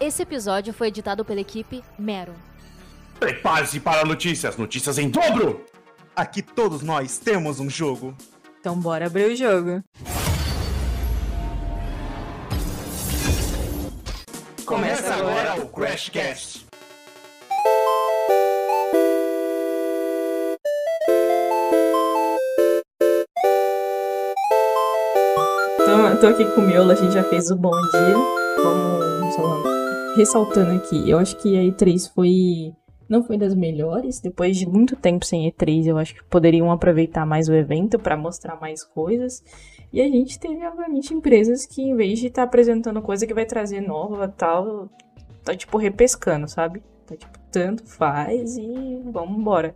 Esse episódio foi editado pela equipe Mero. Prepare-se para notícias, notícias em dobro! Aqui todos nós temos um jogo. Então bora abrir o jogo. Começa agora o Crashcast. Então, tô aqui com o Miolo, a gente já fez o bom dia. Vamos só ressaltando aqui. Eu acho que a E3 foi. Não foi das melhores. Depois de muito tempo sem E3, eu acho que poderiam aproveitar mais o evento para mostrar mais coisas. E a gente teve, obviamente, empresas que, em vez de estar tá apresentando coisa que vai trazer nova tal, tá tipo repescando, sabe? Tá tipo, tanto faz e vamos embora.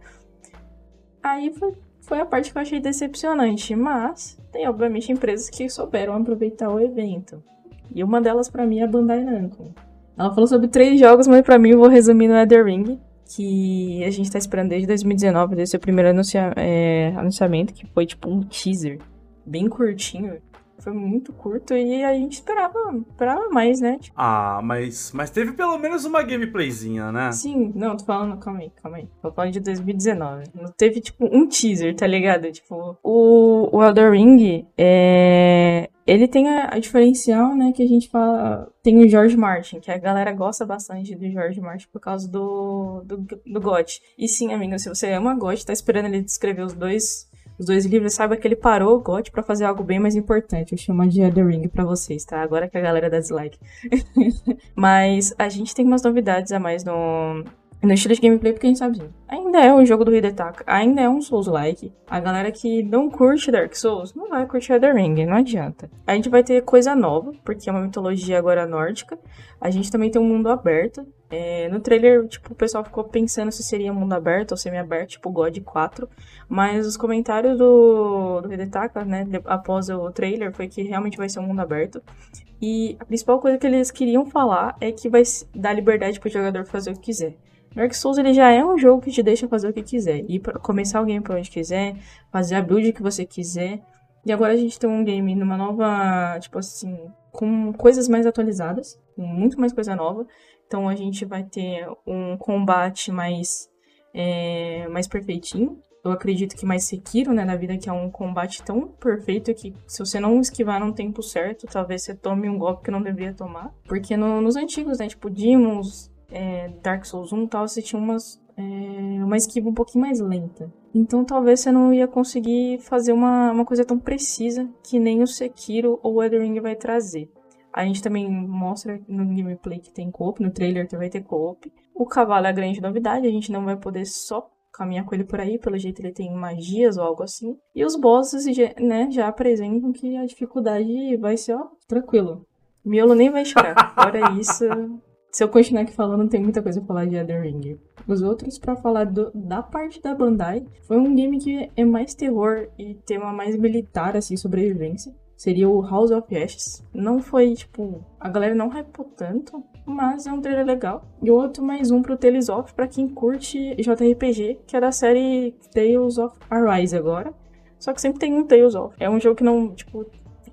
Aí foi, foi a parte que eu achei decepcionante, mas tem obviamente empresas que souberam aproveitar o evento. E uma delas para mim é a Bandai Namco. Ela falou sobre três jogos, mas para mim eu vou resumir no Elder Ring, que a gente tá esperando desde 2019, desde o primeiro anuncia é, anunciamento, que foi tipo um teaser bem curtinho. Foi muito curto e a gente esperava, esperava mais, né? Tipo... Ah, mas, mas teve pelo menos uma gameplayzinha, né? Sim, não, tô falando, calma aí, calma aí. Tô falando de 2019. Não teve, tipo, um teaser, tá ligado? Tipo, o, o Elder Ring, é... Ele tem a, a, diferencial, né, que a gente fala. Tem o George Martin, que a galera gosta bastante do George Martin por causa do, do, do GOT. E sim, amigo, se você ama GOT, tá esperando ele descrever os dois os dois livros, saiba que ele parou o GOT pra fazer algo bem mais importante. Eu chamo de The Ring pra vocês, tá? Agora que a galera dá dislike. Mas a gente tem umas novidades a mais no, no estilo de gameplay, porque a gente sabe assim, ainda é um jogo do Hidetaka, ainda é um Souls-like. A galera que não curte Dark Souls não vai curtir The Ring, não adianta. A gente vai ter coisa nova, porque é uma mitologia agora nórdica. A gente também tem um mundo aberto. É, no trailer, tipo, o pessoal ficou pensando se seria mundo aberto ou semi-aberto, tipo God 4. Mas os comentários do, do Hidetaka, né, após o trailer, foi que realmente vai ser um mundo aberto. E a principal coisa que eles queriam falar é que vai dar liberdade pro jogador fazer o que quiser. Dark Souls ele já é um jogo que te deixa fazer o que quiser, ir pra, começar o game por onde quiser, fazer a build que você quiser. E agora a gente tem um game numa nova, tipo assim, com coisas mais atualizadas, com muito mais coisa nova. Então a gente vai ter um combate mais, é, mais perfeitinho. Eu acredito que mais Sekiro, né, na vida, que é um combate tão perfeito que se você não esquivar no tempo certo, talvez você tome um golpe que não deveria tomar. Porque no, nos antigos, né, tipo Demons, é, Dark Souls 1 e tal, você tinha umas, é, uma esquiva um pouquinho mais lenta. Então talvez você não ia conseguir fazer uma, uma coisa tão precisa que nem o Sekiro ou o Elden Ring vai trazer. A gente também mostra no gameplay que tem co-op, no trailer que vai ter co-op. O cavalo é a grande novidade, a gente não vai poder só caminhar com ele por aí, pelo jeito ele tem magias ou algo assim. E os bosses né, já apresentam que a dificuldade vai ser, ó, tranquilo. Miolo nem vai chorar. Fora isso, se eu continuar aqui falando, tem muita coisa pra falar de Elden Ring. Os outros, para falar do, da parte da Bandai, foi um game que é mais terror e tema mais militar, assim, sobrevivência. Seria o House of Ashes. Não foi, tipo, a galera não hypou tanto, mas é um trailer legal. E outro mais um pro Tales of, pra quem curte JRPG, que é da série Tales of Arise agora. Só que sempre tem um Tales of. É um jogo que não, tipo,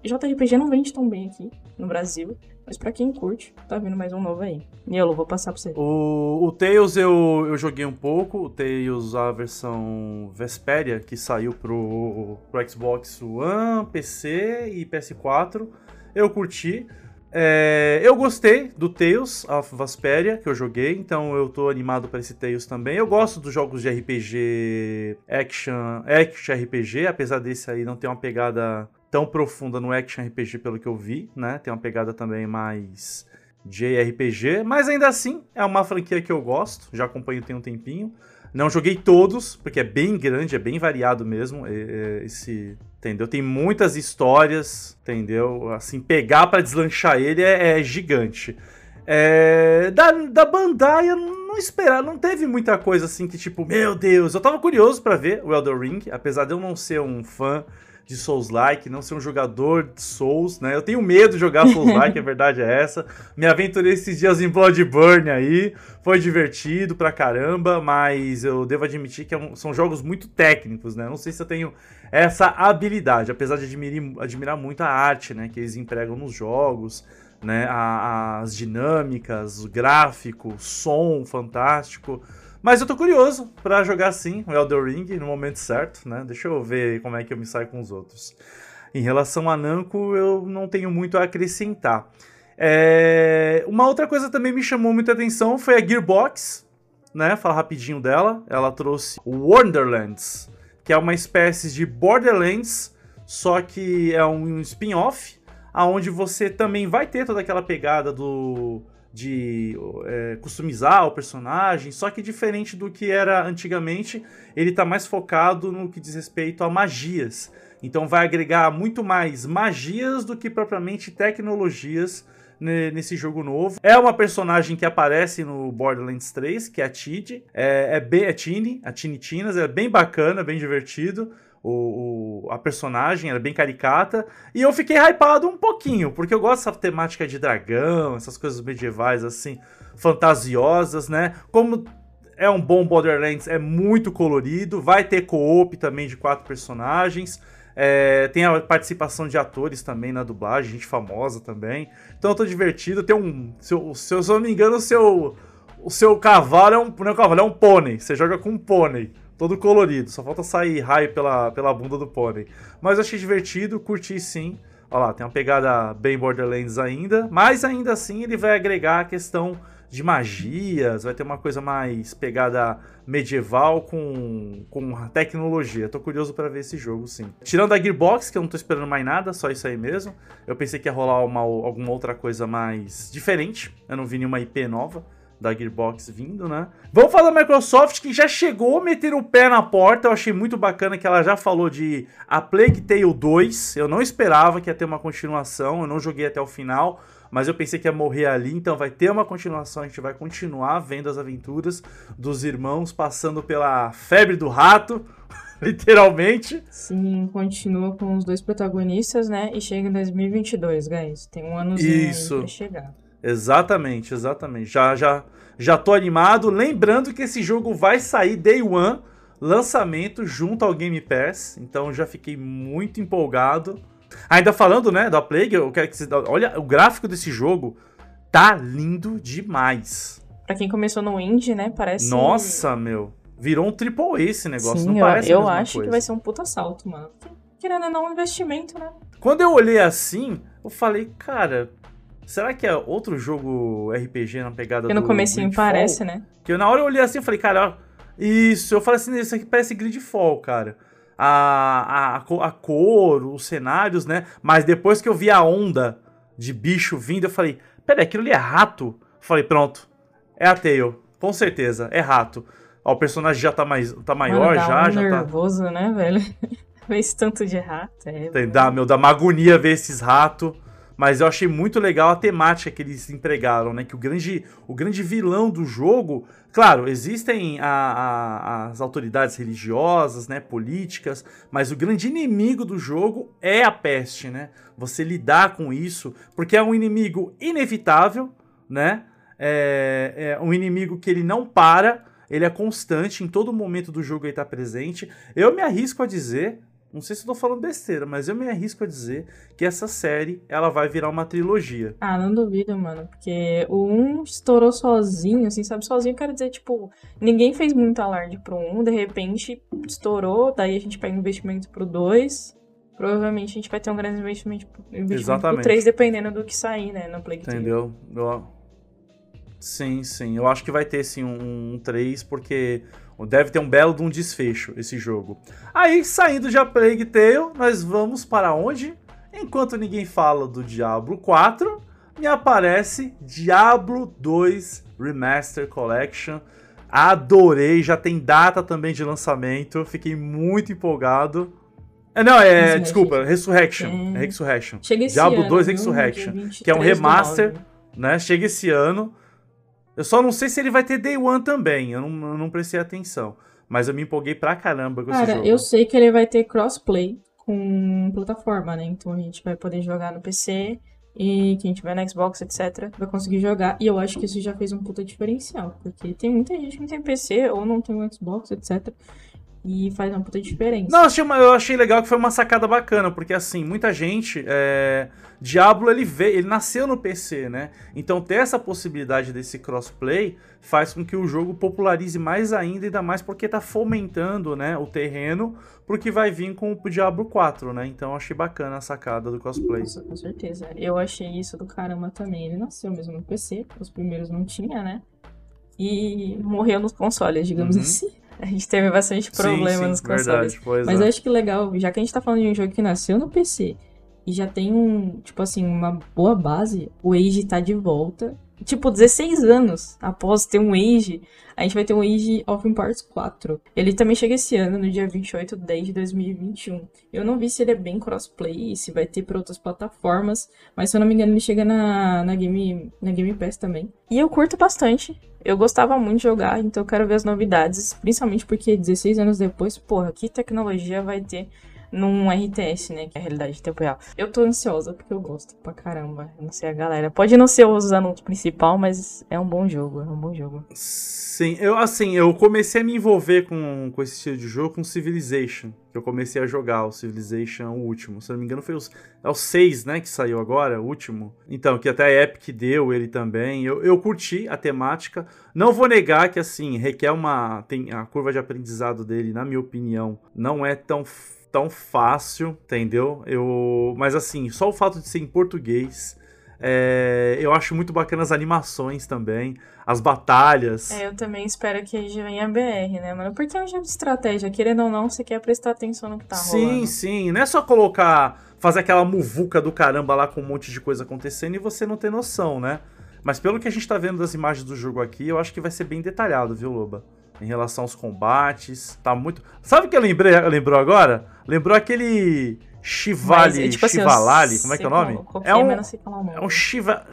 JRPG não vende tão bem aqui no Brasil. Mas pra quem curte, tá vindo mais um novo aí. Nielo, vou passar pra você. O, o Tails eu, eu joguei um pouco. O Tails, a versão Vesperia, que saiu pro, pro Xbox One, PC e PS4. Eu curti. É, eu gostei do Tales of Vesperia que eu joguei, então eu tô animado para esse Tales também. Eu gosto dos jogos de RPG action, action RPG, apesar desse aí não ter uma pegada tão profunda no action RPG pelo que eu vi, né? Tem uma pegada também mais JRPG, mas ainda assim é uma franquia que eu gosto, já acompanho tem um tempinho. Não joguei todos, porque é bem grande, é bem variado mesmo. Esse, entendeu? Tem muitas histórias, entendeu? Assim, pegar para deslanchar ele é, é gigante. É, da, da Bandai eu não esperava, não teve muita coisa assim que tipo, meu Deus, eu tava curioso para ver o Elder Ring, apesar de eu não ser um fã de Souls-like, não ser um jogador de Souls, né? Eu tenho medo de jogar Souls-like, a verdade é essa. Me aventurei esses dias em Bloodborne aí, foi divertido pra caramba, mas eu devo admitir que é um, são jogos muito técnicos, né? Não sei se eu tenho essa habilidade, apesar de admirar, admirar muito a arte, né, que eles empregam nos jogos, né, a, as dinâmicas, o gráfico, o som fantástico. Mas eu tô curioso para jogar sim o Elder Ring no momento certo, né? Deixa eu ver como é que eu me saio com os outros. Em relação a Namco, eu não tenho muito a acrescentar. É... Uma outra coisa também me chamou muita atenção foi a Gearbox, né? Falar rapidinho dela. Ela trouxe Wonderlands, que é uma espécie de Borderlands, só que é um spin-off, aonde você também vai ter toda aquela pegada do de é, customizar o personagem, só que diferente do que era antigamente, ele está mais focado no que diz respeito a magias. Então vai agregar muito mais magias do que propriamente tecnologias nesse jogo novo. É uma personagem que aparece no Borderlands 3, que é a Tid. É, é bem a Tini, a Tini Tinas, é bem bacana, bem divertido o, o, a personagem, era bem caricata. E eu fiquei hypado um pouquinho, porque eu gosto dessa temática de dragão, essas coisas medievais assim, fantasiosas, né? Como é um bom Borderlands, é muito colorido, vai ter co-op também de quatro personagens. É, tem a participação de atores também na dublagem, gente famosa também. Então eu tô divertido. Tem um. Se eu, se eu não me engano, o seu, o seu cavalo é um. Não é um cavalo, é um pônei. Você joga com um pônei todo colorido. Só falta sair raio pela, pela bunda do pônei. Mas achei divertido, curti sim. Olha lá, tem uma pegada bem Borderlands ainda. Mas ainda assim ele vai agregar a questão de magias, vai ter uma coisa mais pegada medieval com, com tecnologia. Tô curioso para ver esse jogo, sim. Tirando a Gearbox, que eu não tô esperando mais nada, só isso aí mesmo. Eu pensei que ia rolar uma, alguma outra coisa mais diferente. Eu não vi nenhuma IP nova da Gearbox vindo, né? Vamos falar da Microsoft que já chegou a meter o pé na porta. Eu achei muito bacana que ela já falou de A Plague Tale 2. Eu não esperava que ia ter uma continuação, eu não joguei até o final, mas eu pensei que ia morrer ali, então vai ter uma continuação, a gente vai continuar vendo as aventuras dos irmãos passando pela febre do rato. Literalmente. Sim, continua com os dois protagonistas, né? E chega em 2022, guys. Tem um aí pra chegar. Exatamente, exatamente. Já, já, já tô animado. Lembrando que esse jogo vai sair day one, lançamento junto ao Game Pass. Então já fiquei muito empolgado. Ainda falando, né, da Plague, eu quero que você olha o gráfico desse jogo tá lindo demais. Pra quem começou no indie, né, parece Nossa, meu. Virou um triple A esse negócio, Sim, não parece Eu, eu acho coisa. que vai ser um puta salto, mano. Querendo ou não, um investimento, né? Quando eu olhei assim, eu falei, cara, Será que é outro jogo RPG na pegada que no comecinho parece, né? Que eu, na hora eu olhei assim e falei, cara, isso. Eu falei assim, isso aqui parece Gridfall, cara. A, a, a cor, os cenários, né? Mas depois que eu vi a onda de bicho vindo, eu falei, peraí, aquilo ali é rato? Eu falei, pronto, é a Tail, com certeza, é rato. Ó, o personagem já tá, mais, tá maior, Mano, já, um já nervoso, tá... né, velho? ver esse tanto de rato. É, Tem, dá, meu, dá uma agonia ver esses ratos. Mas eu achei muito legal a temática que eles empregaram, né? Que o grande, o grande vilão do jogo. Claro, existem a, a, as autoridades religiosas, né? Políticas, mas o grande inimigo do jogo é a peste, né? Você lidar com isso, porque é um inimigo inevitável, né? É, é um inimigo que ele não para, ele é constante, em todo momento do jogo ele está presente. Eu me arrisco a dizer, não sei se eu tô falando besteira, mas eu me arrisco a dizer que essa série ela vai virar uma trilogia. Ah, não duvido, mano. Porque o 1 estourou sozinho, assim, sabe? Sozinho quero dizer, tipo, ninguém fez muito alarde pro 1, de repente estourou, daí a gente pega investimento pro 2. Provavelmente a gente vai ter um grande investimento, investimento Exatamente. pro 3, dependendo do que sair, né, no Play Entendeu? Eu... Sim, sim. Eu acho que vai ter sim um, um 3, porque Deve ter um belo de um desfecho esse jogo. Aí, saindo de A Plague Tale, nós vamos para onde? Enquanto ninguém fala do Diablo 4, me aparece Diablo 2 Remaster Collection. Adorei, já tem data também de lançamento, fiquei muito empolgado. É, não, é, desculpa, Resurrection. É Resurrection. Chega Diablo ano, 2 Resurrection, que é um remaster, né? Chega esse ano. Eu só não sei se ele vai ter Day One também, eu não, eu não prestei atenção. Mas eu me empolguei pra caramba com Cara, esse jogo. eu sei que ele vai ter crossplay com plataforma, né? Então a gente vai poder jogar no PC e quem tiver no Xbox, etc, vai conseguir jogar. E eu acho que isso já fez um puta diferencial, porque tem muita gente que não tem PC ou não tem um Xbox, etc. E faz uma puta diferença. Não, eu achei, eu achei legal que foi uma sacada bacana, porque assim, muita gente. É... Diablo ele veio, ele nasceu no PC, né? Então ter essa possibilidade desse crossplay faz com que o jogo popularize mais ainda, ainda mais porque tá fomentando, né, o terreno porque vai vir com o Diablo 4, né? Então eu achei bacana a sacada do crossplay. Nossa, com certeza. Eu achei isso do caramba também. Ele nasceu mesmo no PC, os primeiros não tinha, né? E morreu nos consoles, digamos Uhum. assim. A gente teve bastante problema sim, sim, nos consoles. verdade, Mas é. eu acho que legal, já que a gente tá falando de um jogo que nasceu no PC e já tem um, tipo assim, uma boa base, o Age tá de volta. Tipo, 16 anos após ter um Age, a gente vai ter um Age of Empires 4. Ele também chega esse ano, no dia 28 de 10 de 2021. Eu não vi se ele é bem crossplay, se vai ter para outras plataformas, mas se eu não me engano ele chega na, na, Game, na Game Pass também. E eu curto bastante. Eu gostava muito de jogar, então eu quero ver as novidades, principalmente porque 16 anos depois, porra, que tecnologia vai ter num RTS, né, que é a realidade de tempo real. Eu tô ansiosa porque eu gosto pra caramba. Não sei a galera. Pode não ser os anúncios principal, mas é um bom jogo, é um bom jogo. Sim, eu assim, eu comecei a me envolver com, com esse estilo de jogo com Civilization. Eu comecei a jogar o Civilization o último. Se eu não me engano, foi os, é o 6, né? Que saiu agora, o último. Então, que até a Epic deu ele também. Eu, eu curti a temática. Não vou negar que, assim, requer uma. Tem, a curva de aprendizado dele, na minha opinião, não é tão tão fácil, entendeu? Eu, mas assim, só o fato de ser em português, é, eu acho muito bacana as animações também, as batalhas. É, eu também espero que já venha BR, né, mano? Porque é um jogo de estratégia, querendo ou não, você quer prestar atenção no que tá sim, rolando. sim, não é só colocar, fazer aquela muvuca do caramba lá com um monte de coisa acontecendo e você não ter noção, né? Mas pelo que a gente tá vendo das imagens do jogo aqui, eu acho que vai ser bem detalhado, viu, Loba? Em relação aos combates, tá muito. Sabe o que eu lembrei, lembrou agora? Lembrou aquele Shivali, Mas, tipo assim, eu Shivalali, como é que é o nome? É um, mas não sei falar o nome. é um Shiva.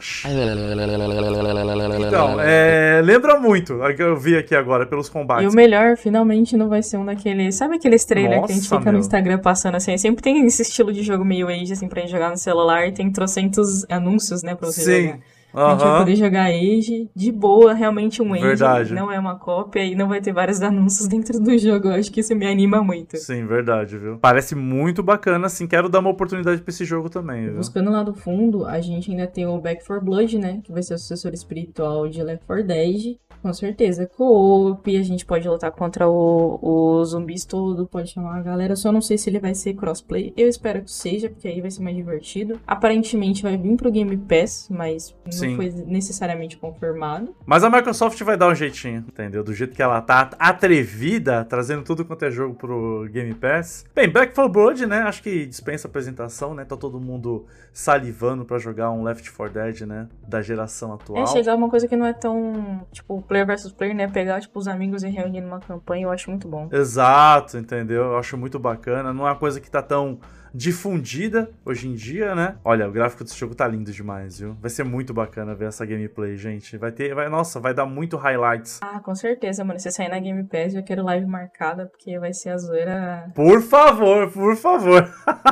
Então, é, lembra muito a que eu vi aqui agora pelos E combates. o melhor, finalmente, não vai ser um daqueles. Sabe aqueles trailers que a gente fica meu. no Instagram passando assim? Sempre tem esse estilo de jogo meio age, assim, pra gente jogar no celular e tem trocentos anúncios, né, pra você Sim. jogar. A gente vai poder jogar Age de boa, realmente um Age. Verdade. Não é uma cópia e não vai ter vários anúncios dentro do jogo. Eu acho que isso me anima muito. Sim, verdade, viu? Parece muito bacana, assim. Quero dar uma oportunidade pra esse jogo também, viu? Buscando lá do fundo, a gente ainda tem o Back 4 Blood, né? Que vai ser o sucessor espiritual de Left 4 Dead. Com certeza, co-op, a gente pode lutar contra o, o zumbis todo, pode chamar a galera. Só não sei se ele vai ser crossplay. Eu espero que seja, porque aí vai ser mais divertido. Aparentemente vai vir pro Game Pass, mas não Sim. foi necessariamente confirmado. Mas a Microsoft vai dar um jeitinho, entendeu? Do jeito que ela tá atrevida, trazendo tudo quanto é jogo pro Game Pass. Bem, Back 4 Blood, né? Acho que dispensa apresentação, né? Tá todo mundo salivando pra jogar um Left 4 Dead, né? Da geração atual. É chegar uma coisa que não é tão, tipo, player versus player, né? Pegar, tipo, os amigos e reunir numa campanha, eu acho muito bom. Exato, entendeu? Eu acho muito bacana. Não é uma coisa que tá tão difundida hoje em dia, né? Olha, o gráfico desse jogo tá lindo demais, viu? Vai ser muito bacana ver essa gameplay, gente. Vai ter, vai, nossa, vai dar muito highlights. Ah, com certeza, mano. Se sair na Game Pass, eu quero live marcada, porque vai ser a zoeira. Por favor, por favor.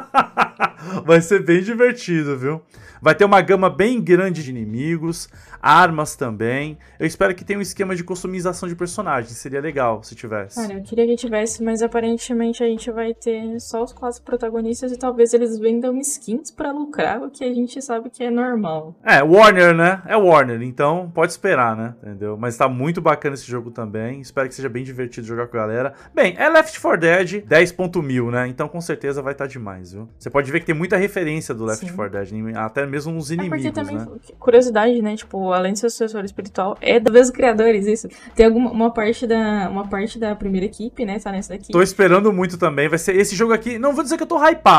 Vai ser bem divertido, viu? Vai ter uma gama bem grande de inimigos, armas também. Eu espero que tenha um esquema de customização de personagens. Seria legal se tivesse. Cara, eu queria que tivesse, mas aparentemente a gente vai ter só os quatro protagonistas e talvez eles vendam skins pra lucrar, o que a gente sabe que é normal. É, Warner, né? É Warner, então pode esperar, né? Entendeu? Mas tá muito bacana esse jogo também. Espero que seja bem divertido jogar com a galera. Bem, é Left 4 Dead 10.1000, né? Então com certeza vai estar demais, viu? Você pode ver que tem muita referência do Left Sim. 4 Dead, até mesmo nos É porque inimigos, também, né? curiosidade, né? Tipo, além de ser sucessor espiritual, é dos mesmos criadores, isso. Tem alguma uma parte da uma parte da primeira equipe, né? Tá nessa daqui. Tô esperando muito também. Vai ser esse jogo aqui. Não vou dizer que eu tô hypado,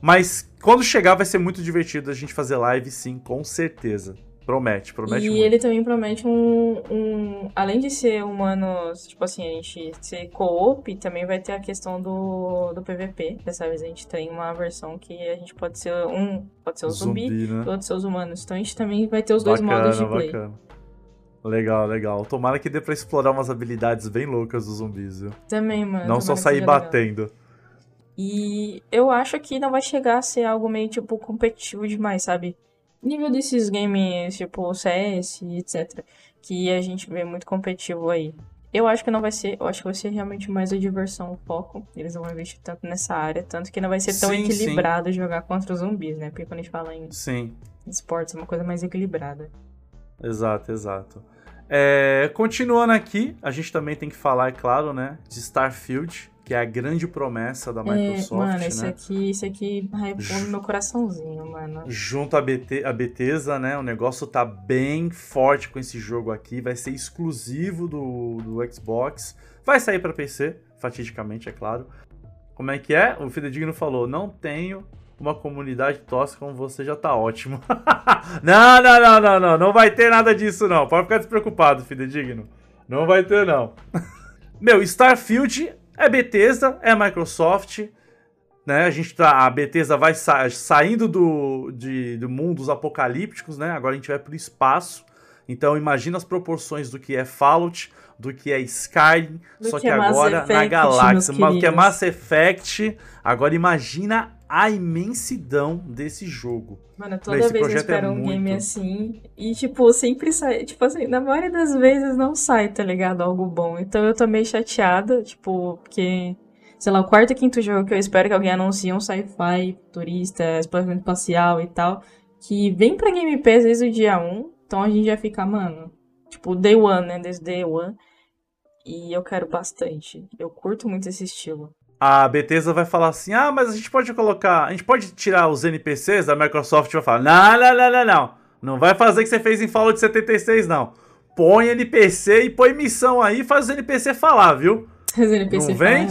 mas quando chegar vai ser muito divertido a gente fazer live, sim, com certeza. Promete, promete E muito. ele também promete um, um. Além de ser humanos, tipo assim, a gente ser co-op, também vai ter a questão do, do PVP. Dessa vez a gente tem uma versão que a gente pode ser um. Pode ser o zumbi, né? e outro ser os humanos. Então a gente também vai ter os dois Bacana, modos de play. bacana. Legal, legal. Tomara que dê pra explorar umas habilidades bem loucas dos zumbis, viu? Também, mano. Não só sair seja legal. E eu acho que não vai chegar a ser algo meio, tipo, competitivo demais, sabe? Nível desses games, tipo, CS, etc. Que a gente vê muito competitivo aí. Eu acho que não vai ser, eu acho que vai ser realmente mais a diversão, o foco. Eles não vão investir tanto nessa área, tanto que não vai ser tão Sim, equilibrado jogar contra os zumbis, né? Porque quando a gente fala em Sim, esportes, é uma coisa mais equilibrada. exato, exato. É, continuando aqui, a gente também tem que falar, é claro, né, de Starfield, que é a grande promessa da Microsoft, é, mano, esse né? aqui, esse aqui no meu coraçãozinho, mano. Junto à, BT, a Bethesda, né? O negócio tá bem forte com esse jogo aqui. Vai ser exclusivo do, do Xbox. Vai sair pra PC, fatidicamente, é claro. Como é que é? O Fidedigno falou: não tenho uma comunidade tóxica como você já tá ótimo. não, não, não, não, não. Não vai ter nada disso, não. Pode ficar despreocupado, Fidedigno. Não vai ter, não. Meu, Starfield é Bethesda, é Microsoft, né? A gente tá, a Bethesda vai sa saindo do, de, do mundos apocalípticos, né? Agora a gente vai pro espaço. Então imagina as proporções do que é Fallout, do que é Skyrim, Do só que que, é agora na Effect, galáxia, Ma- do que é. Mass Effect. Agora imagina a imensidão desse jogo. Mano, toda Esse vez eu é espero um game muito- assim. E, tipo, sempre sai. Tipo assim, na maioria das vezes não sai, tá ligado? Algo bom. Então eu tô meio chateada, tipo, porque. Sei lá, o quarto e quinto jogo que eu espero que alguém anuncie um sci-fi, turista, exploramento espacial e tal. Que vem pra Game Pass desde o dia 1. Então a gente já fica, mano. Tipo, day one, né? Desde day one. E eu quero bastante. Eu curto muito esse estilo. A Bethesda vai falar assim: ah, mas a gente pode colocar. A gente pode tirar os NPCs da Microsoft vai falar: não, não, não, não, não. Não vai fazer o que você fez em Fallout 76, não. Põe NPC e põe missão aí e faz os NPC falar, viu? Os NPC Não é.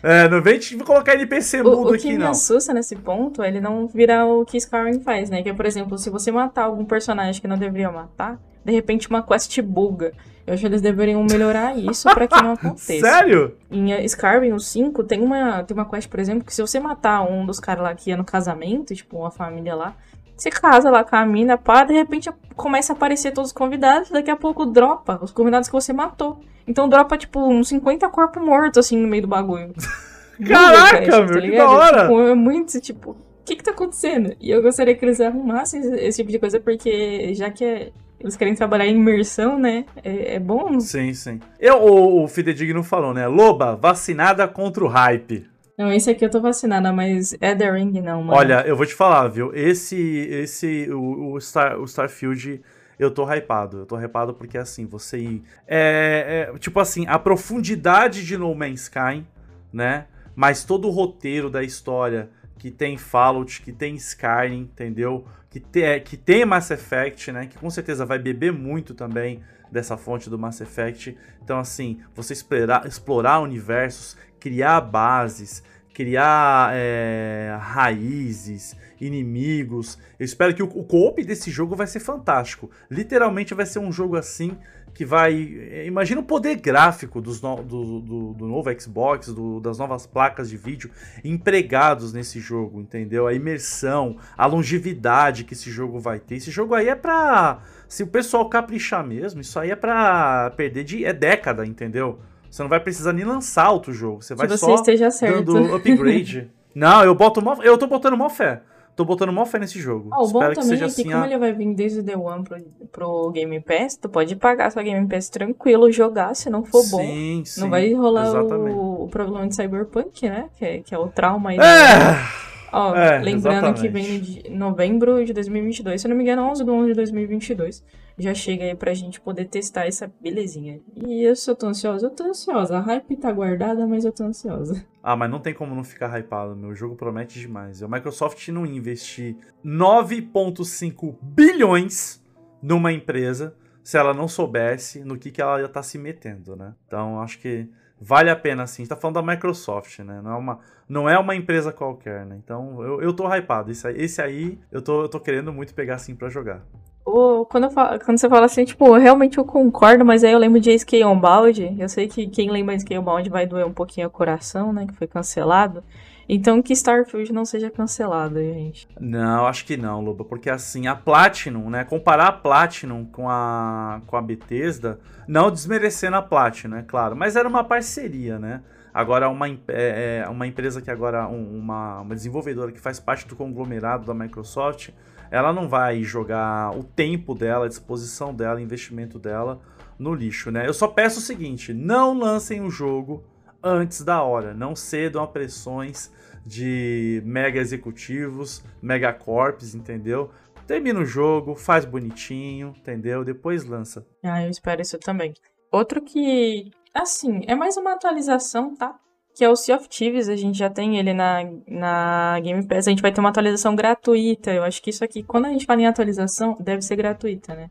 É, não vem te colocar NPC O, mudo o que aqui, me não. assusta nesse ponto é ele não virar o que Skyrim faz, né? Que é, por exemplo, se você matar algum personagem que não deveria matar, de repente uma quest buga. Eu acho que eles deveriam melhorar isso pra que não aconteça. Sério? Em eh, Skyrim, o 5, tem uma, tem uma quest, por exemplo, que se você matar um dos caras lá que ia no casamento, tipo, uma família lá, você casa lá com a mina, pá, de repente começa a aparecer todos os convidados, daqui a pouco dropa os convidados que você matou. Então dropa, tipo, uns 50 corpos mortos, assim, no meio do bagulho. Caraca, quest, meu, que da hora! Tipo, é muito, tipo, o que que tá acontecendo? E eu gostaria que eles arrumassem esse, esse tipo de coisa, porque já que é- eles querem trabalhar em imersão, né, é, é bom Sim, sim. Eu, o, o Fidedigno falou, né? Loba, vacinada contra o hype. Não, esse aqui eu tô vacinada, mas Elden Ring não, mano. Olha, eu vou te falar, viu? Esse, esse, o, o, Star, o Starfield, eu tô hypado. Eu tô hypado porque, assim, você. É, é, tipo assim, a profundidade de No Man's Sky, né? Mas todo o roteiro da história que tem Fallout, que tem Skyrim, entendeu? Que, te, que tem Mass Effect, né? Que com certeza vai beber muito também dessa fonte do Mass Effect. Então, assim, você explorar, explorar universos, criar bases, criar é, raízes, inimigos. Eu espero que o, o co-op desse jogo vai ser fantástico. Literalmente vai ser um jogo assim que vai. é, Imagina o poder gráfico dos no- do, do- do novo Xbox, do- das novas placas de vídeo empregados nesse jogo, entendeu? A imersão, a longevidade que esse jogo vai ter. Esse jogo aí é pra. Se o pessoal caprichar mesmo, isso aí é pra perder de. É década, entendeu? Você não vai precisar nem lançar outro jogo. Você que vai você só esteja certo. dando upgrade. Não, eu boto mó, eu tô botando mó fé. Tô botando mó fé nesse jogo. Ah, o bom Espero que também seja é que assim. como a- ele vai vir desde o Day One pro, pro Game Pass, tu pode pagar sua Game Pass tranquilo, jogar, se não for bom. Sim, sim. Não vai rolar o, o problema de Cyberpunk, né? Que é, que é o trauma aí. É! Ó, é, lembrando que exatamente. vem de novembro de 2022, se eu não me engano, 11 de 11 de 2022. Já chega aí pra gente poder testar essa belezinha. E eu só tô ansiosa, eu tô ansiosa. A hype tá guardada, mas eu tô ansiosa. Ah, mas não tem como não ficar hypado, meu. Jogo promete demais. A Microsoft não investir 9,5 bilhões numa empresa se ela não soubesse no que, que ela ia estar se metendo, né? Então, acho que vale a pena, sim. A gente tá falando da Microsoft, né? Não é uma, não é uma empresa qualquer, né? Então, eu, eu tô hypado. Esse aí, esse aí eu, tô, eu tô querendo muito pegar, assim, pra jogar. Ô, quando, falo- quando você fala assim, tipo, realmente eu concordo, mas aí eu lembro de SK Unbound. Eu sei que quem lembra de SK Unbound vai doer um pouquinho o coração, né? Que foi cancelado. Então que Starfield não seja cancelado, gente. Não, acho que não, Loba, porque assim, a Platinum, né, comparar a Platinum com a, com a Bethesda, não desmerecendo a Platinum, é claro, mas era uma parceria, né? Agora, uma, é, é, uma empresa que agora, um, uma, uma desenvolvedora que faz parte do conglomerado da Microsoft, ela não vai jogar o tempo dela, a disposição dela, investimento dela no lixo, né? Eu só peço o seguinte: não lancem o jogo antes da hora, não cedam a pressões de mega executivos, mega corps, entendeu? Termina o jogo, faz bonitinho, entendeu? Depois lança. Ah, eu espero isso também. Outro que, assim, é mais uma atualização, tá? Que é o Sea of Thieves, a gente já tem ele na, na Game Pass, a gente vai ter uma atualização gratuita. Eu acho que isso aqui, quando a gente fala em atualização, deve ser gratuita, né?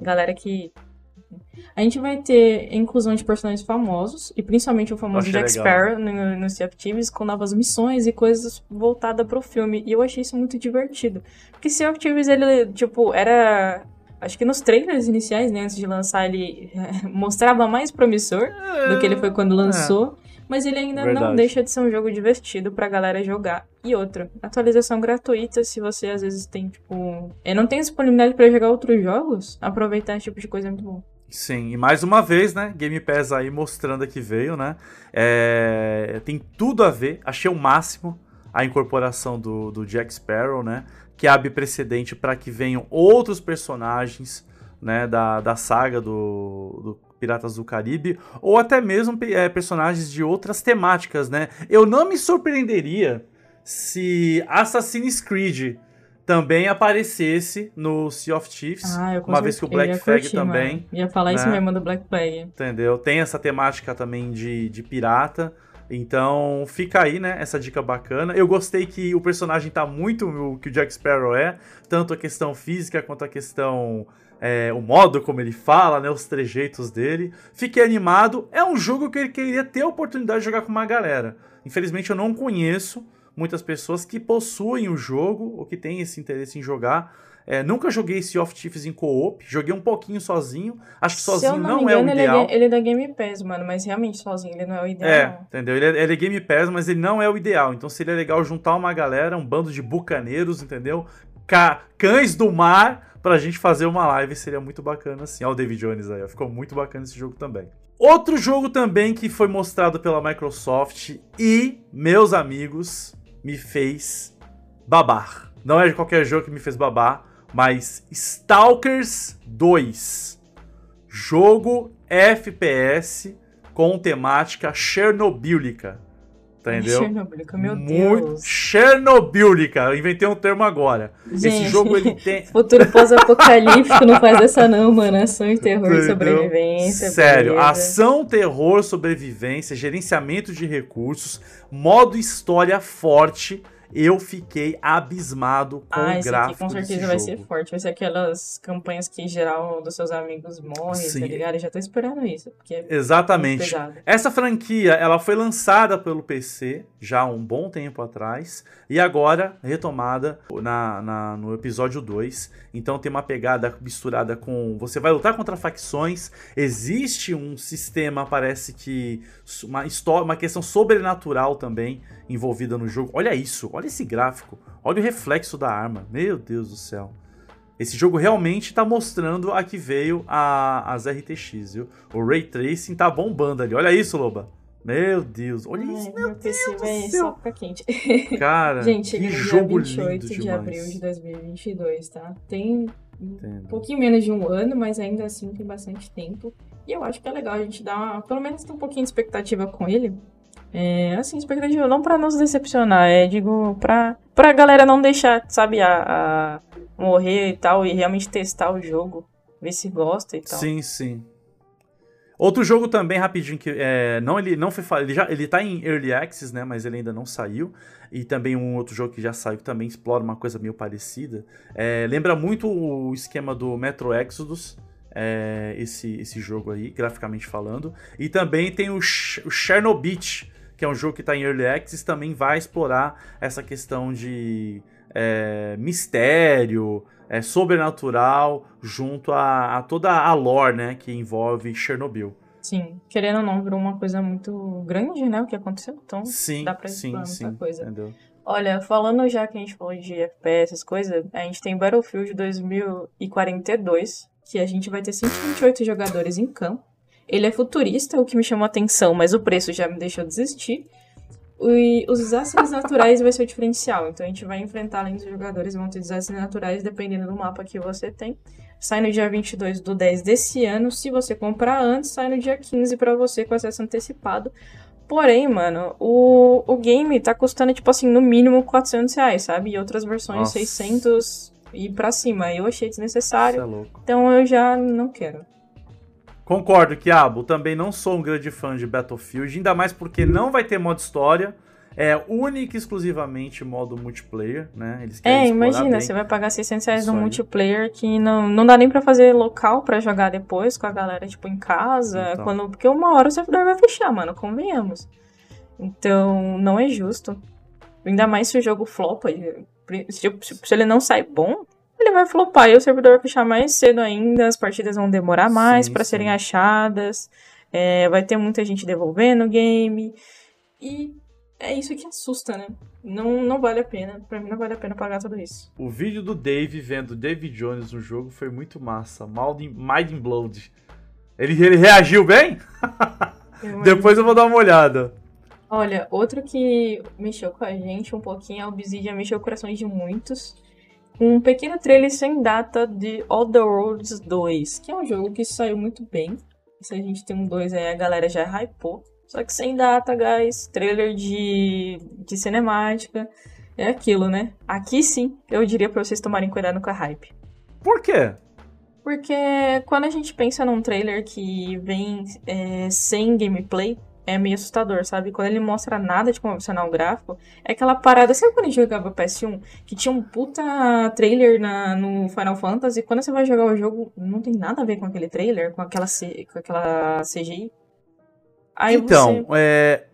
Galera que a gente vai ter inclusão de personagens famosos, e principalmente o famoso Jack. Sparrow no, no Sea of Thieves, com novas missões e coisas voltadas pro filme. E eu achei isso muito divertido. Porque Sea of Thieves, ele, tipo, era... Acho que nos trailers iniciais, né, antes de lançar, ele mostrava mais promissor do que ele foi quando lançou. Mas ele ainda não Verdade. deixa de ser um jogo divertido pra galera jogar. E outra, atualização gratuita, se você às vezes tem, tipo... é, não tem disponibilidade pra jogar outros jogos, aproveitar esse tipo de coisa é muito bom. Sim, e mais uma vez, né? Game Pass aí mostrando que veio, né? É, tem tudo a ver, achei o máximo a incorporação do, do Jack Sparrow, né? Que abre precedente para que venham outros personagens, né? Da, da saga do, do Piratas do Caribe, ou até mesmo é, personagens de outras temáticas, né? Eu não me surpreenderia se Assassin's Creed também aparecesse no Sea of Thieves, Ah, uma vez que o Black Flag também. mano. Ia falar isso né? mesmo do Black Flag. Entendeu? Tem essa temática também de, de pirata. Então fica aí, né? Essa dica bacana. Eu gostei que o personagem tá muito o que o Jack Sparrow é, tanto a questão física quanto a questão. É, o modo como ele fala, né? Os trejeitos dele. Fiquei animado. É um jogo que eu queria ter a oportunidade de jogar com uma galera. Infelizmente eu não conheço muitas pessoas que possuem o jogo ou que têm esse interesse em jogar. É, nunca joguei Sea of Thieves em co-op, joguei um pouquinho sozinho. Acho que sozinho não, me é o engano, ele é, ideal. ele é da Game Pass, mano, mas realmente sozinho ele não é o ideal. É, entendeu? Ele é, ele é Game Pass, mas ele não é o ideal. Então seria legal juntar uma galera, um bando de bucaneiros, entendeu? Ca- cães do mar pra gente fazer uma live. Seria muito bacana assim. Olha o David Jones aí, ó. ficou muito bacana esse jogo também. Outro jogo também que foi mostrado pela Microsoft e, meus amigos, me fez babar. Não é qualquer jogo que me fez babar, mas Stalkers 2. Jogo FPS com temática chernobílica. Entendeu? Chernobyl, meu Muito Deus. chernobílica. Inventei um termo agora. Esse Gente. jogo ele tem Futuro pós-apocalíptico não faz essa não, mano. Ação e terror, Entendeu? sobrevivência. Sério, beleza. ação, terror, sobrevivência, gerenciamento de recursos, modo história forte. Eu fiquei abismado com Ah, o esse aqui gráfico com certeza vai ser forte. Vai ser aquelas campanhas que geral dos seus amigos morre, Sim. tá ligado? Eu já tô esperando isso, porque é Exatamente. Essa franquia, ela foi lançada pelo PC já há um bom tempo atrás e agora retomada na, na- no episódio 2. Então tem uma pegada misturada com você vai lutar contra facções, existe um sistema, parece que uma história, uma questão sobrenatural também envolvida no jogo. Olha isso, olha esse gráfico, olha o reflexo da arma. Meu Deus do céu. Esse jogo realmente está mostrando a que veio a, as RTX, viu? O Ray Tracing tá bombando ali. Olha isso, Loba. Meu Deus, olha Ai, isso, meu PC vai céu. só quente. cara. Gente, que chega no dia jogo 28 lindo de demais. abril de 2022, tá? Tem um Entendo. pouquinho menos de um ano, mas ainda assim tem bastante tempo. E eu acho que é legal a gente dar uma, pelo menos ter um pouquinho de expectativa com ele. É, assim, expectativa não pra nos decepcionar, é, digo, pra, pra galera não deixar, sabe, a, a morrer e tal, e realmente testar o jogo, ver se gosta e tal. Sim, sim. Outro jogo também, rapidinho, que é, não, ele não foi ele já ele tá em Early Access, né, mas ele ainda não saiu. E também um outro jogo que já saiu que também explora uma coisa meio parecida. É, lembra muito o esquema do Metro Exodus, é, esse, esse jogo aí, graficamente falando. E também tem o, Ch o Chernobyl, que é um jogo que está em Early Access, também vai explorar essa questão de é, mistério, é, sobrenatural, junto a, a toda a lore né, que envolve Chernobyl. Sim, querendo ou não, virou uma coisa muito grande, né, o que aconteceu, então Sim, dá pra sim, explorar sim. muita coisa. Entendeu? Olha, falando já que a gente falou de FPS, essas coisas, a gente tem Battlefield 2042, que a gente vai ter 128 jogadores em campo. Ele é futurista, o que me chamou a atenção, mas o preço já me deixou desistir. E os desastres naturais vai ser o diferencial. Então a gente vai enfrentar, além dos jogadores, vão ter desastres naturais dependendo do mapa que você tem. Sai no dia 22 do 10 desse ano. Se você comprar antes, sai no dia 15 para você com acesso antecipado. Porém, mano, o, o game tá custando, tipo assim, no mínimo 400 reais, sabe? E outras versões Nossa. 600 e pra cima. Eu achei desnecessário. é. Então eu já não quero. Concordo, Kiabo. Também não sou um grande fã de Battlefield, ainda mais porque não vai ter modo história. É única e exclusivamente modo multiplayer, né? Eles É, imagina, bem. você vai pagar 600 reais no multiplayer que não, não dá nem pra fazer local pra jogar depois com a galera, tipo, em casa. Então. Quando, porque uma hora o servidor vai fechar, mano, convenhamos. Então, não é justo. Ainda mais se o jogo flopa. Se, se- se ele não sai bom, ele vai flopar e o servidor vai fechar mais cedo ainda, as partidas vão demorar mais sim. serem achadas. é, vai ter muita gente devolvendo o game. E é isso que assusta, né? Não, não vale a pena. Pra mim não vale a pena pagar tudo isso. O vídeo do Dave vendo David Jones no jogo foi muito massa. Mind Mind Blood. Ele, ele reagiu bem? Eu Depois eu vou dar uma olhada. Olha, outro que mexeu com a gente um pouquinho, a Obsidian mexeu corações de muitos. Um pequeno trailer sem data de All the Worlds 2, que é um jogo que saiu muito bem. Se a gente tem um 2 aí, a galera já hypou. Só que sem data, guys. Trailer de, de cinemática. É aquilo, né? Aqui sim, eu diria pra vocês tomarem cuidado com a hype. Por quê? Porque quando a gente pensa num trailer que vem é, sem gameplay, é meio assustador, sabe? Quando ele mostra nada de como funcionar o gráfico, é aquela parada. Sabe quando a gente jogava PS1? Que tinha um puta trailer na, no Final Fantasy, quando você vai jogar o jogo, não tem nada a ver com aquele trailer, com aquela, com aquela CGI. Aí então, você. é,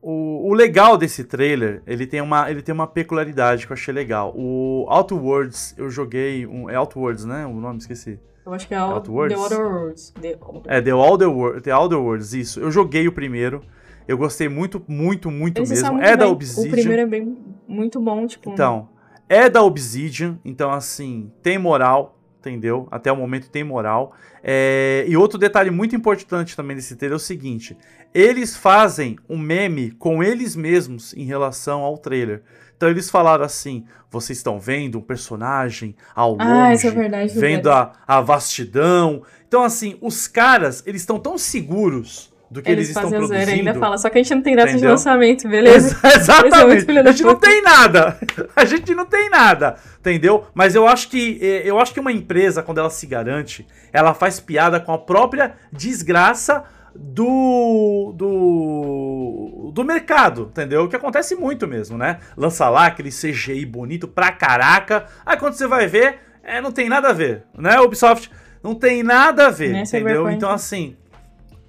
o, o legal desse trailer, ele tem, uma, ele tem uma peculiaridade que eu achei legal. O Outworlds, eu joguei. Um, é Outworlds, né? O nome, esqueci. Eu acho que é Outworlds? The Other Worlds. The Other- É, The Outer, Wor- The Outer Worlds, isso. Eu joguei o primeiro. Eu gostei muito, muito, muito Eles mesmo. É muito da bem. Obsidian. O primeiro é bem, muito bom, tipo. Então, é da Obsidian, então assim, tem moral, entendeu? Até o momento tem moral. É, E outro detalhe muito importante também desse trailer é o seguinte: eles fazem um meme com eles mesmos em relação ao trailer. Então eles falaram assim: vocês estão vendo um personagem ao longe, Ah, é verdade, vendo a, a vastidão. Então, assim, os caras, eles estão tão seguros do que eles, Eles estão produzindo. ainda fala, só que a gente não tem data de Entendeu? lançamento, beleza? Ex- Exatamente. muito filho da A gente não tem nada. A gente não tem nada, entendeu? Mas eu acho que eh, eu acho que uma empresa quando ela se garante, ela faz piada com a própria desgraça do do do mercado, entendeu? O que acontece muito mesmo, né? Lança lá aquele CGI bonito pra caraca, aí quando você vai ver, é, não tem nada a ver, né? Ubisoft não tem nada a ver, entendeu? Então assim,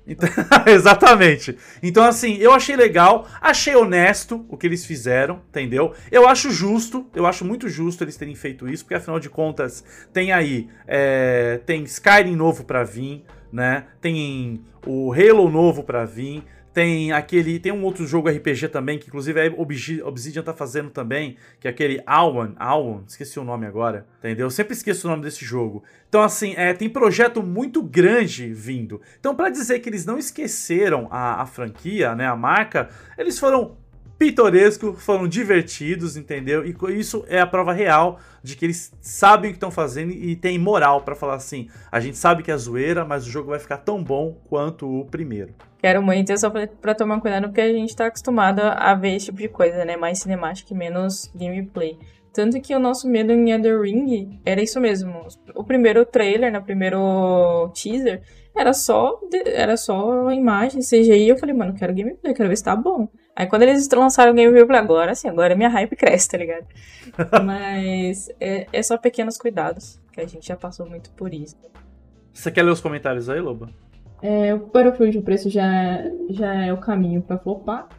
então- exatamente. Então, assim, eu achei legal, achei honesto o que eles fizeram, entendeu? Eu acho justo, eu acho muito justo eles terem feito isso, porque afinal de contas, tem aí, é, tem Skyrim novo pra vir, né? Tem o Halo novo pra vir. Tem aquele. Tem um outro jogo RPG também, que inclusive a Obsi- Obsidian tá fazendo também, que é aquele Awan. Awan, esqueci o nome agora. Entendeu? Eu sempre esqueço o nome desse jogo. Então, assim, é, tem projeto muito grande vindo. Então, pra dizer que eles não esqueceram a, a franquia, né? A marca, eles foram pitorescos, foram divertidos, entendeu? E isso é a prova real de que eles sabem o que estão fazendo e têm moral pra falar assim: a gente sabe que é zoeira, mas o jogo vai ficar tão bom quanto o primeiro. Quero muito, é só pra, pra tomar cuidado, porque a gente tá acostumado a ver esse tipo de coisa, né? Mais cinemática e menos gameplay. Tanto que o nosso medo em Elden Ring era isso mesmo. O primeiro trailer, no primeiro teaser, era só, era só imagem, CGI. Eu falei, mano, quero gameplay, quero ver se tá bom. Aí quando eles lançaram o gameplay, eu falei, agora sim, agora minha hype cresce, tá ligado? Mas é, é só pequenos cuidados, que a gente já passou muito por isso. Você quer ler os comentários aí, Loba? É, o Battlefield, o preço já, já é o caminho pra flopar.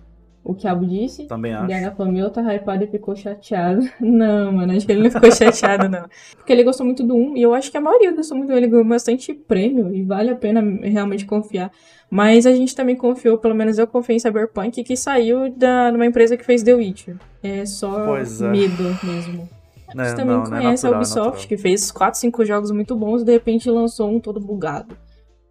O Quiabo disse. Também acho. DH falou, meu, tá hypado e ficou chateado. Não, mano, acho que ele não ficou chateado, não. Porque ele gostou muito do 1, e eu acho que a maioria gostou muito do 1. Ele ganhou bastante prêmio, e vale a pena realmente confiar. Mas a gente também confiou, pelo menos eu confiei em Cyberpunk, que saiu da, de uma empresa que fez The Witcher. É só é. medo mesmo. Né, Você também não, não é conhece natural, a é Ubisoft, que fez 4, 5 jogos muito bons e de repente lançou um todo bugado.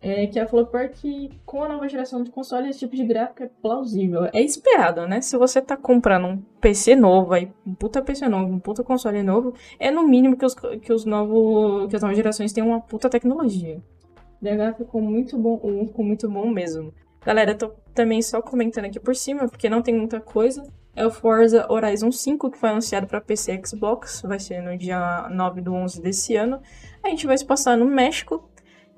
É que ela falou que com a nova geração de console esse tipo de gráfico é plausível. É esperado, né? Se você tá comprando um PC novo, aí, um puta PC novo, um puta console novo, é no mínimo que os, que os novos, que as novas gerações tenham uma puta tecnologia. DH ficou muito bom, ficou muito bom mesmo. Galera, tô também só comentando aqui por cima, porque não tem muita coisa. É o Forza Horizon 5, que foi anunciado para PC e Xbox, vai ser no dia 9 do 11 desse ano. A gente vai se passar no México,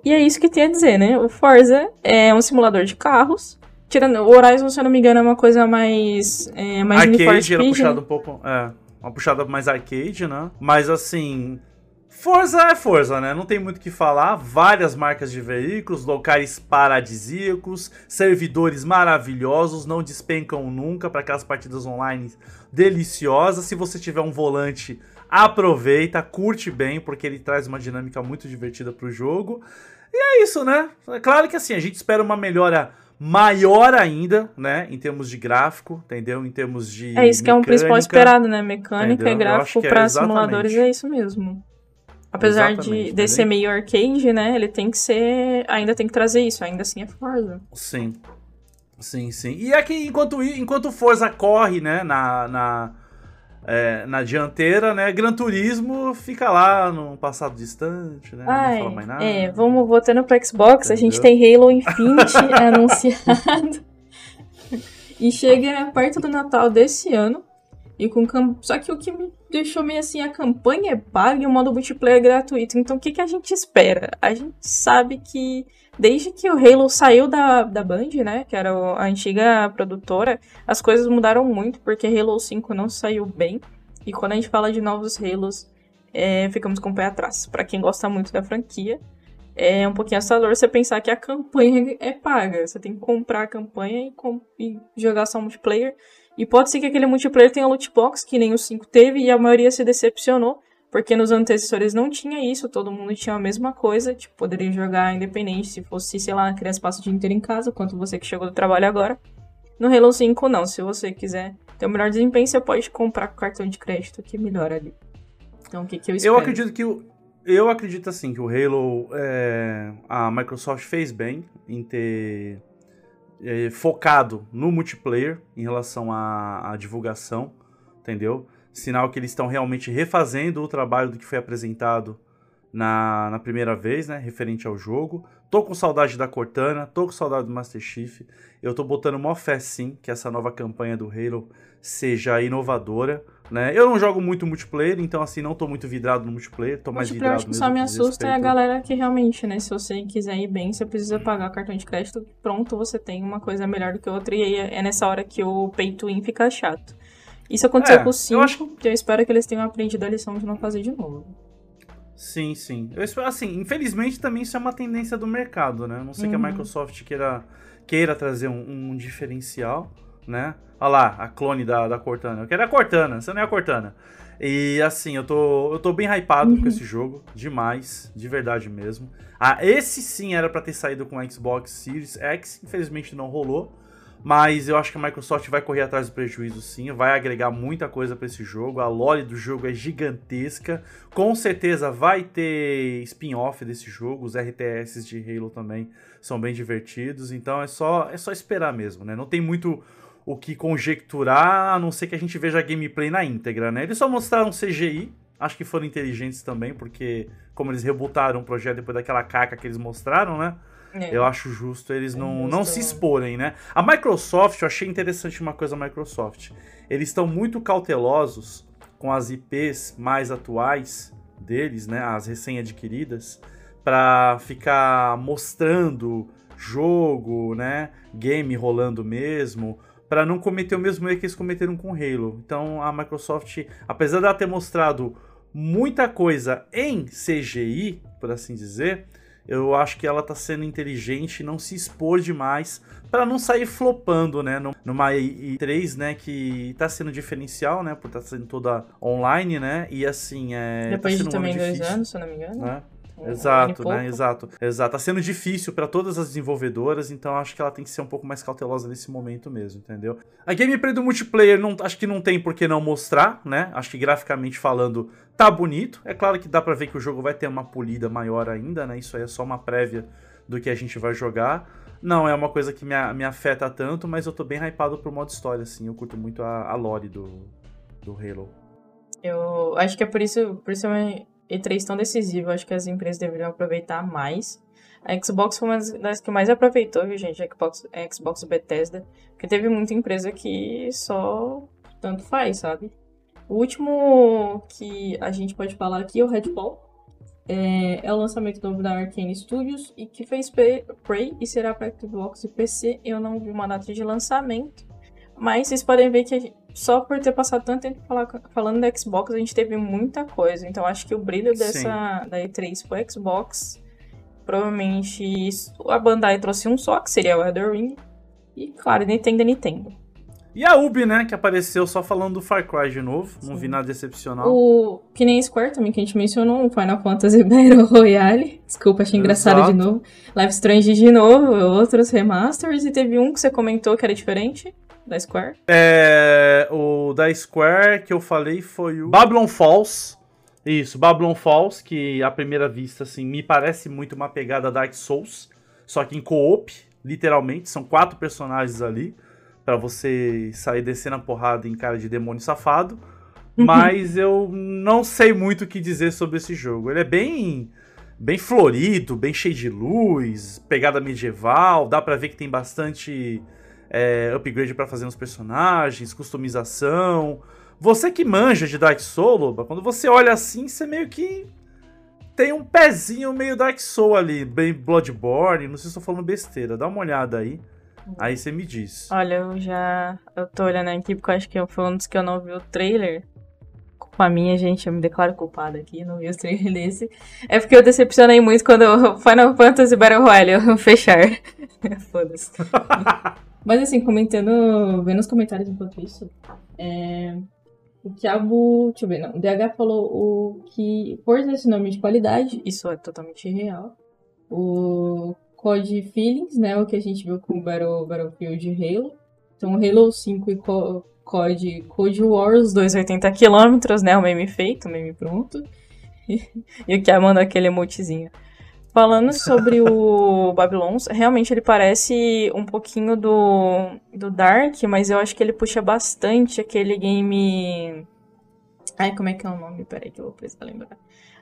e é isso que tem a dizer, né? O Forza é um simulador de carros. Tirando, o Horizon, se eu não me engano, é uma coisa mais. É, mais arcade era puxado um pouco. É, uma puxada mais arcade, né? Mas assim. Forza é Forza, né? Não tem muito o que falar. Várias marcas de veículos, locais paradisíacos, servidores maravilhosos, não despencam nunca para aquelas partidas online deliciosas. Se você tiver um volante, aproveita, curte bem, porque ele traz uma dinâmica muito divertida pro jogo. E é isso, né? É claro que assim, a gente espera uma melhora maior ainda, né? Em termos de gráfico, entendeu? Em termos de. É isso mecânica, que é um principal esperado, né? Mecânica entendeu? e gráfico para é simuladores é isso mesmo. Apesar exatamente, de, de ser meio arcade, né? Ele tem que ser. Ainda tem que trazer isso, ainda assim é Forza. Sim. Sim, sim. E é que enquanto, enquanto Forza corre, né, na, na é, na dianteira, né? Gran Turismo fica lá no passado distante, né? Ai, não fala mais nada. É, vamos voltando pro Xbox, Entendeu? a gente tem Halo Infinite anunciado. e chega perto do Natal desse ano. E com. Só que o que me deixou meio assim, a campanha é paga e o modo multiplayer é gratuito. Então o que, que a gente espera? A gente sabe que desde que o Halo saiu da, da Band, né, que era a antiga produtora, as coisas mudaram muito, porque Halo 5 não saiu bem. E quando a gente fala de novos Halos, é, ficamos com o pé atrás. Para quem gosta muito da franquia, é um pouquinho assustador você pensar que a campanha é paga. Você tem que comprar a campanha e, e jogar só multiplayer. E pode ser que aquele multiplayer tenha loot box, que nem o 5 teve, e a maioria se decepcionou. Porque nos antecessores não tinha isso, todo mundo tinha a mesma coisa, tipo, poderia jogar independente se fosse, sei lá, a criança passa o dia inteiro em casa, quanto você que chegou do trabalho agora. No Halo 5 não, se você quiser ter o melhor desempenho, você pode comprar com cartão de crédito que melhora ali. Então o que, que eu espero? Eu acredito que o, eu acredito assim que o Halo é, a Microsoft fez bem em ter é, focado no multiplayer em relação à, à divulgação, entendeu? Sinal que eles estão realmente refazendo o trabalho do que foi apresentado na, na primeira vez, né? Referente ao jogo. Tô com saudade da Cortana, tô com saudade do Master Chief. Eu tô botando mó fé sim que essa nova campanha do Halo seja inovadora. Né? Eu não jogo muito multiplayer, então assim, não tô muito vidrado no multiplayer, tô mais vidrado acho que só me assusta é a galera que realmente, né, se você quiser ir bem, você precisa pagar cartão de crédito, pronto, você tem uma coisa melhor do que outra, e aí é nessa hora que o pay to win fica chato. Isso aconteceu é, com o 5, eu, acho... eu espero que eles tenham aprendido a lição de não fazer de novo. Sim, sim. Eu espero, assim, infelizmente também isso é uma tendência do mercado, né? A não sei uhum. que a uhum. Microsoft queira, queira trazer um, um, diferencial, né? Olha lá, a clone da, da Cortana. Eu quero a Cortana, você não é a Cortana. E assim, eu tô, eu tô bem hypado uhum. com esse jogo, demais, de verdade mesmo. Ah, esse sim era para ter saído com o Xbox Series X, infelizmente não rolou. Mas eu acho que a Microsoft vai correr atrás do prejuízo sim, vai agregar muita coisa para esse jogo. A lore do jogo é gigantesca. Com certeza vai ter spin-off desse jogo. Os RTS de Halo também são bem divertidos. Então é só é só esperar mesmo, né? Não tem muito o que conjecturar, a não ser que a gente veja a gameplay na íntegra, né? Eles só mostraram CGI, acho que foram inteligentes também, porque como eles rebutaram o projeto depois daquela caca que eles mostraram, né? É. Eu acho justo eles é não, não se exporem, né? A Microsoft, eu achei interessante uma coisa da Microsoft. Eles estão muito cautelosos com as IPs mais atuais deles, né? As recém-adquiridas, para ficar mostrando jogo, né? Game rolando mesmo, para não cometer o mesmo erro que eles cometeram com Halo. Então a Microsoft, apesar dela ter mostrado muita coisa em CGI, por assim dizer, eu acho que ela tá sendo inteligente e não se expor demais para não sair flopando, né? Numa E3, né? Que tá sendo diferencial, né? Por estar tá sendo toda online, né? E assim, é. Depois tá de também dois anos, se eu não me engano. Né? Exato, né? Exato. Exato. Tá sendo difícil para todas as desenvolvedoras, então acho que ela tem que ser um pouco mais cautelosa nesse momento mesmo, entendeu? A gameplay do multiplayer não, acho que não tem por que não mostrar, né? Acho que graficamente falando tá bonito. É claro que dá para ver que o jogo vai ter uma polida maior ainda, né? Isso aí é só uma prévia do que a gente vai jogar. Não é uma coisa que me, me afeta tanto, mas eu tô bem hypado pro modo história, assim. Eu curto muito a, a lore do, do Halo. Eu acho que é por isso, por isso uma E3 tão decisiva. Acho que as empresas deveriam aproveitar mais. A Xbox foi uma das que mais aproveitou, viu, gente? A Xbox, a Xbox Bethesda. Porque teve muita empresa que só tanto faz, sabe? O último que a gente pode falar aqui é o Redfall. É, é o lançamento novo da Arkane Studios e que fez Prey e será para Xbox e PC. Eu não vi uma data de lançamento, mas vocês podem ver que só por ter passado tanto tempo falando da Xbox, a gente teve muita coisa. Então acho que o brilho dessa da E3 foi Xbox. Provavelmente a Bandai trouxe um só, que seria o Elder Ring. E claro, Nintendo é Nintendo. E a Ubi, né, que apareceu só falando do Far Cry de novo. Sim. Não vi nada decepcional. O que nem Square também, que a gente mencionou, o Final Fantasy Battle Royale. Desculpa, achei engraçado Exato. de novo. Life Strange de novo, outros remasters. E teve um que você comentou que era diferente. Da Square? É. O da Square que eu falei foi o Babylon Falls. Isso, Babylon Falls, que à primeira vista, assim, me parece muito uma pegada Dark Souls. Só que em co-op, literalmente. São quatro personagens ali para você sair descendo a porrada em cara de demônio safado. Uhum. Mas eu não sei muito o que dizer sobre esse jogo. Ele é bem bem florido, bem cheio de luz, pegada medieval, dá para ver que tem bastante é, upgrade para fazer nos personagens, customização. Você que manja de Dark Souls, quando você olha assim, você meio que tem um pezinho meio Dark Souls ali, bem Bloodborne, não sei se estou falando besteira, dá uma olhada aí. Aí você me diz. Olha, eu já. Eu tô olhando aqui porque eu acho que foi um dos que eu não vi o trailer. Culpa minha, gente, eu me declaro culpada aqui, não vi o trailer desse. É porque eu decepcionei muito quando o Final Fantasy Battle Royale eu fechar. Foda-se. Mas assim, comentando, vendo os comentários enquanto isso, é, o Thiago, deixa eu ver, não, o DH falou o que, por esse nome de qualidade, isso é totalmente real. O Code Feelings, né? O que a gente viu com o Battle, Battlefield Halo. Então, Halo 5 e Co Code, Code Wars, 280 km, né? O meme feito, o meme pronto. E, e o que manda aquele emotezinho. Falando sobre o Babylon, realmente ele parece um pouquinho do, do Dark, mas eu acho que ele puxa bastante aquele game. Ai, como é que é o nome? Peraí que eu vou precisar lembrar.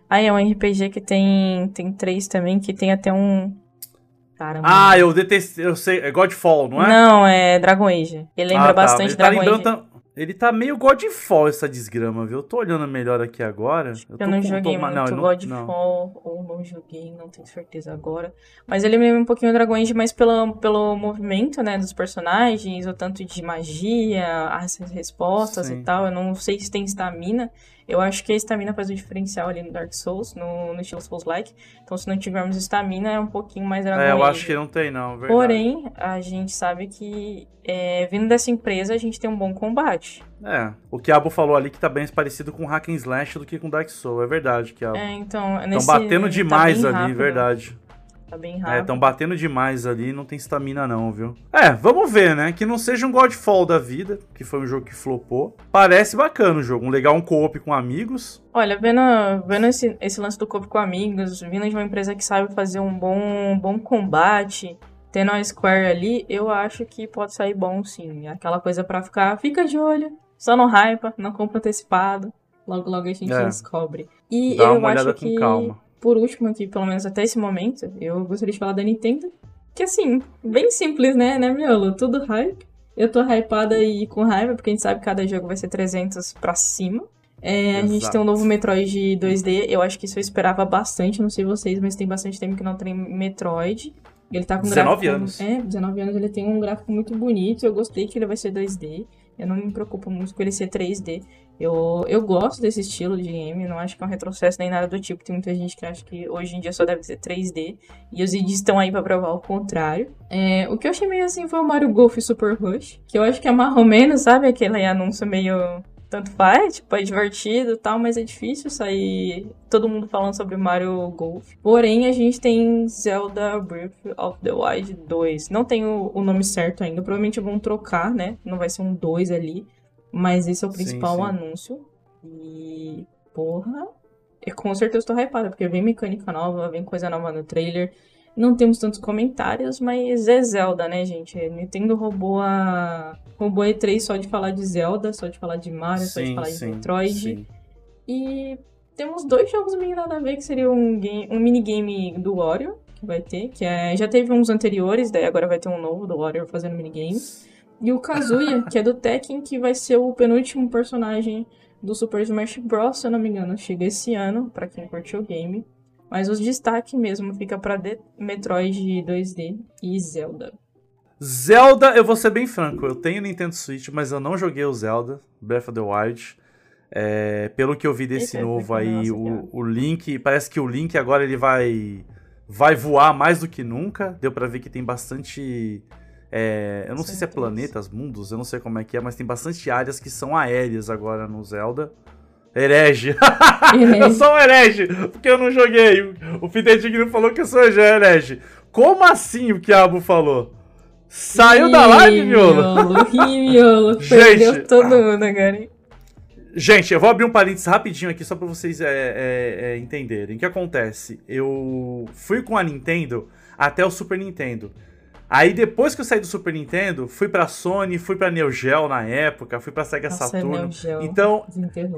Ah, é um RPG que tem, tem três também, que tem até um, Caramba. Ah, eu detestei, eu sei, é Godfall, não é? Não, é Dragon Age. Ele lembra ah, tá. bastante ele tá Dragon lembrando, Age. Ele tá meio Godfall essa desgrama, viu? Eu tô olhando melhor aqui agora. Eu, eu não joguei muito não, Godfall, não. ou não joguei, não tenho certeza agora. Mas ele me lembra um pouquinho o Dragon Age, mas pelo, pelo movimento, né, dos personagens, o tanto de magia, as respostas Sim. e tal. Eu não sei se tem estamina. Eu acho que a estamina faz o diferencial ali no Dark Souls, no, no estilo Souls-like. Então, se não tivermos estamina, é um pouquinho mais É, eu acho que não tem, não, verdade. Porém, a gente sabe que, é, vindo dessa empresa, a gente tem um bom combate. É, o Kiabo falou ali que tá bem parecido com Hack and Slash do que com Dark Souls, é verdade, Kiabo. É, então... Estão batendo tá demais tá ali, rápido. verdade. Tá bem rápido. É, estão batendo demais ali, não tem estamina não, viu? É, vamos ver, né? Que não seja um Godfall da vida, que foi um jogo que flopou. Parece bacana o jogo, um legal um co-op com amigos. Olha, vendo, vendo esse, esse lance do co-op com amigos, vindo de uma empresa que sabe fazer um bom, um bom combate, tendo a Square ali, eu acho que pode sair bom sim. Aquela coisa para ficar, fica de olho, só não hype, não compra antecipado. Logo, logo a gente é. descobre. E Dá eu uma acho olhada que... com calma por último aqui, pelo menos até esse momento, eu gostaria de falar da Nintendo. Que assim, bem simples, né, né, miolo? Tudo hype. Eu tô hypada e com raiva, porque a gente sabe que cada jogo vai ser 300 pra cima. É, a gente tem um novo Metroid 2D, eu acho que isso eu esperava bastante, não sei vocês, mas tem bastante tempo que não tem Metroid. Ele tá com 19 gráfico, anos. É, 19 anos, ele tem um gráfico muito bonito, eu gostei que ele vai ser 2D. Eu não me preocupo muito com ele ser 3D. Eu, eu gosto desse estilo de game, não acho que é um retrocesso nem nada do tipo. Tem muita gente que acha que hoje em dia só deve ser 3D. E os indies estão aí pra provar o contrário. É, o que eu achei meio assim foi o Mario Golf Super Rush. Que eu acho que é mais ou menos, sabe? Aquele anúncio meio tanto faz, tipo, é divertido e tal, mas é difícil sair todo mundo falando sobre Mario Golf. Porém, a gente tem Zelda Breath of the Wild 2. Não tem o, o nome certo ainda, provavelmente vão trocar, né? Não vai ser um 2 ali, mas esse é o principal sim, sim. anúncio. E, porra, eu com certeza tô hypada, porque vem mecânica nova, vem coisa nova no trailer. Não temos tantos comentários, mas é Zelda, né, gente? Nintendo roubou a. roubou a E3 só de falar de Zelda, só de falar de Mario, só de Sim, falar de sim, Metroid. sim. E temos dois jogos meio nada a ver, que seria um, game, um minigame do Wario, que vai ter, que é, já teve uns anteriores, daí agora vai ter um novo do Wario fazendo minigame. E o Kazuya, que é do Tekken, que vai ser o penúltimo personagem do Super Smash Bros, se eu não me engano, chega esse ano, pra quem curtiu o game. Mas os destaque mesmo fica pra The Metroid 2D e Zelda. Zelda, eu vou ser bem franco, eu tenho Nintendo Switch, mas eu não joguei o Zelda, Breath of the Wild. É, pelo que eu vi desse Eita, novo aí, o, aqui, o Link, parece que o Link agora ele vai vai voar mais do que nunca. Deu pra ver que tem bastante é, eu não sei se é planetas, mundos, eu não sei como é que é, mas tem bastante áreas que são aéreas agora no Zelda. Herege. eu sou um herege, porque eu não joguei. O- Fidedigno falou que eu sou herege. Como assim o Quiabo falou? Saiu da live, Ih, miolo? Ih, miolo, Gente, perdeu todo mundo agora. hein? Gente, eu vou abrir um parênteses rapidinho aqui só pra vocês é, é, é, entenderem. O que acontece? Eu fui com a Nintendo até o Super Nintendo. Aí depois que eu saí do Super Nintendo, fui pra Sony, fui pra Neo Geo na época, fui pra Sega Nossa, Saturno. Neo Geo. Então,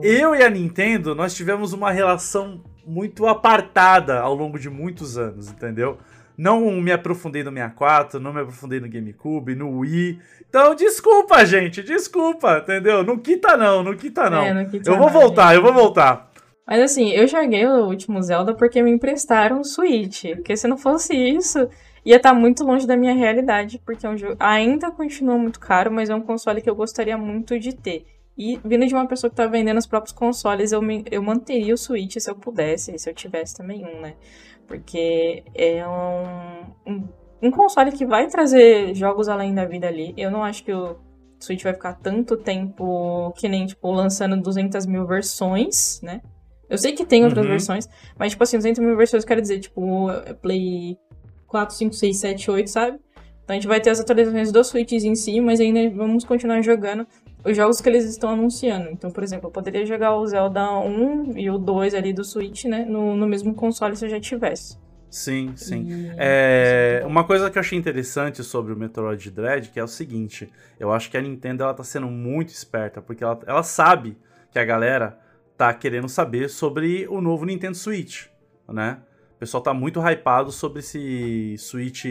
eu e a Nintendo, nós tivemos uma relação muito apartada ao longo de muitos anos, entendeu? Não me aprofundei no 64, não me aprofundei no GameCube, no Wii. Então, desculpa, gente, desculpa, entendeu? Não quita não, não quita não. É, não quita eu vou não, voltar, gente. eu vou voltar. Mas assim, eu joguei o último Zelda porque me emprestaram o Switch. Porque se não fosse isso, ia estar muito longe da minha realidade. Porque é um jogo. Ainda continua muito caro, mas é um console que eu gostaria muito de ter. E vindo de uma pessoa que tá vendendo os próprios consoles, eu, me- eu manteria o Switch se eu pudesse, se eu tivesse também um, né? Porque é um, um, um console que vai trazer jogos além da vida ali. Eu não acho que o Switch vai ficar tanto tempo que nem, tipo, lançando 200 mil versões, né? Eu sei que tem outras Uhum. versões, mas, tipo assim, 200 mil versões, quero dizer, tipo, Play 4, 5, 6, 7, 8, sabe? Então a gente vai ter as atualizações do Switch em si, mas ainda vamos continuar jogando os jogos que eles estão anunciando. Então, por exemplo, eu poderia jogar o Zelda 1 e o 2 ali do Switch, né? No, no mesmo console se eu já tivesse. Sim, sim. E- É, é uma coisa que eu achei interessante sobre o Metroid Dread, que é o seguinte, eu acho que a Nintendo ela tá sendo muito esperta, porque ela, ela sabe que a galera tá querendo saber sobre o novo Nintendo Switch, né? O pessoal tá muito hypado sobre esse Switch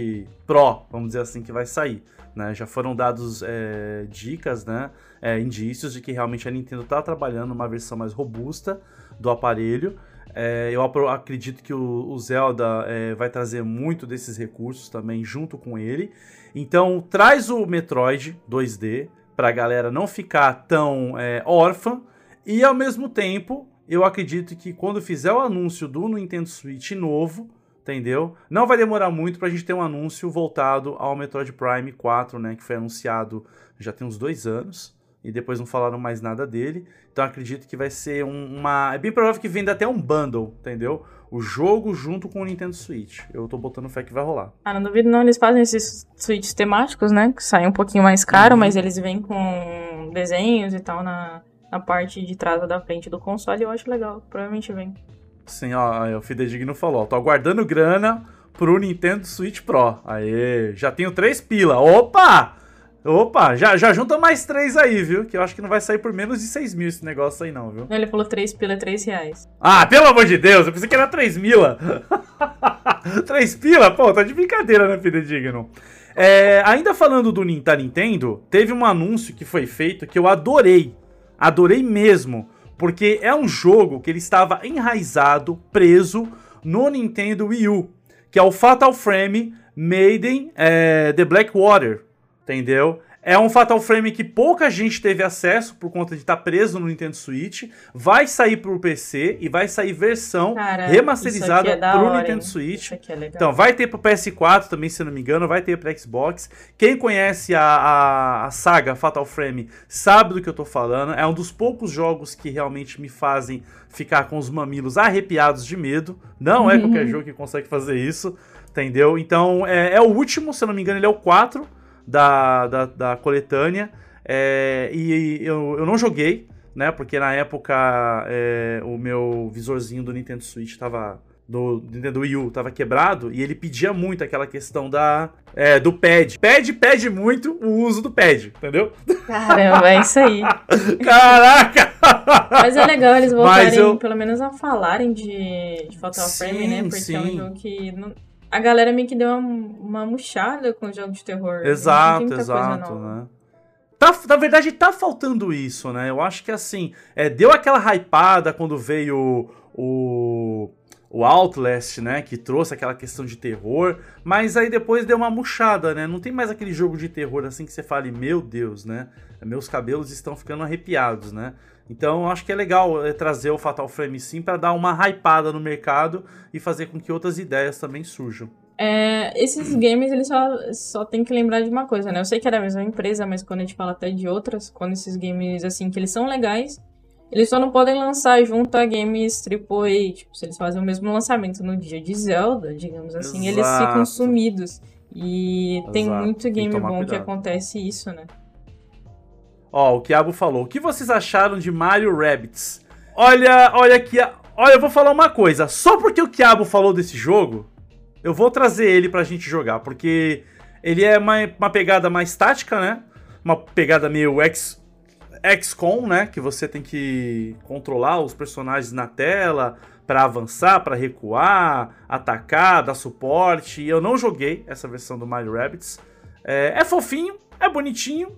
Pro, vamos dizer assim, que vai sair. Né? Já foram dados é, dicas, né? é, indícios de que realmente a Nintendo tá trabalhando uma versão mais robusta do aparelho. É, eu acredito que o, o Zelda é, vai trazer muito desses recursos também junto com ele. Então traz o Metroid 2D pra galera não ficar tão é, órfã. E ao mesmo tempo, eu acredito que quando fizer o anúncio do Nintendo Switch novo, entendeu? Não vai demorar muito pra gente ter um anúncio voltado ao Metroid Prime 4, né? Que foi anunciado já tem uns dois anos. E depois não falaram mais nada dele. Então acredito que vai ser um- uma. É bem provável que venda até um bundle, entendeu? O jogo junto com o Nintendo Switch. Eu tô botando fé que vai rolar. Ah, não duvido não, eles fazem esses Switches temáticos, né? Que saem um pouquinho mais caro, Uhum. mas eles vêm com desenhos e tal na, na parte de trás ou da frente do console. Eu acho legal, provavelmente vem. Sim, ó, o Fidedigno falou, ó, tô aguardando grana pro Nintendo Switch Pro. Aê, já tenho três pila. Opa! Opa, já, já junta mais três aí, viu? Que eu acho que não vai sair por menos de 6 mil esse negócio aí não, viu? Ele falou 3 pila, 3 reais. Ah, pelo amor de Deus, eu pensei que era 3 mila. 3 pila? Pô, tá de brincadeira, né, Fidedigno? É, ainda falando do da Nintendo, teve um anúncio que foi feito que eu adorei. Adorei mesmo. Porque é um jogo que ele estava enraizado, preso no Nintendo Wii U. Que é o Fatal Frame Maiden é, The Blackwater. Entendeu? É um Fatal Frame que pouca gente teve acesso por conta de estar preso no Nintendo Switch. Vai sair pro PC e vai sair versão Cara, remasterizada é pro hora, Nintendo hein? Switch. É. Então, vai ter pro PS4 também, se eu não me engano, vai ter pro Xbox. Quem conhece a, a, a saga Fatal Frame sabe do que eu tô falando. É um dos poucos jogos que realmente me fazem ficar com os mamilos arrepiados de medo. Não é qualquer jogo que consegue fazer isso, entendeu? Então, é, é o último, se eu não me engano, ele é o 4 da, da, da coletânea. É, e eu, eu não joguei, né? Porque na época é, o meu visorzinho do Nintendo Switch tava do Nintendo Wii U tava quebrado e ele pedia muito aquela questão da é, do pad. Pad pede muito o uso do pad, entendeu? Caramba, é isso aí. Caraca! Mas é legal eles voltarem, eu- pelo menos a falarem de, de Fatal Frame, né? Sim, Porque é um sim. jogo que. não- A galera meio que deu uma, uma murchada com o jogo de terror. Não Exato, exato, né? Tá, na verdade, tá faltando isso, né? Eu acho que assim, é, deu aquela hypada quando veio o, o Outlast, né? Que trouxe aquela questão de terror, mas aí depois deu uma murchada, né? Não tem mais aquele jogo de terror assim que você fale, meu Deus, né? Meus cabelos estão ficando arrepiados, né? Então eu acho que é legal é, trazer o Fatal Frame sim pra dar uma hypada no mercado e fazer com que outras ideias também surjam. É, esses games, eles só, só tem que lembrar de uma coisa, né? Eu sei que era a mesma empresa, mas quando a gente fala até de outras, quando esses games, assim, que eles são legais, eles só não podem lançar junto a games AAA. Tipo, se eles fazem o mesmo lançamento no dia de Zelda, digamos assim, eles Exato. ficam sumidos. E tem Exato, muito tem que game bom que cuidado. acontece isso, né? Ó, o Kiabo falou. O que vocês acharam de Mario Rabbids? Olha, olha aqui. Olha, eu vou falar uma coisa. Só porque o Kiabo falou desse jogo, eu vou trazer ele pra gente jogar. Porque ele é uma, uma pegada mais tática, né? Uma pegada meio X, XCOM, né? Que você tem que controlar os personagens na tela pra avançar, pra recuar, atacar, dar suporte. Eu não joguei essa versão do Mario Rabbids. É, é fofinho, é bonitinho.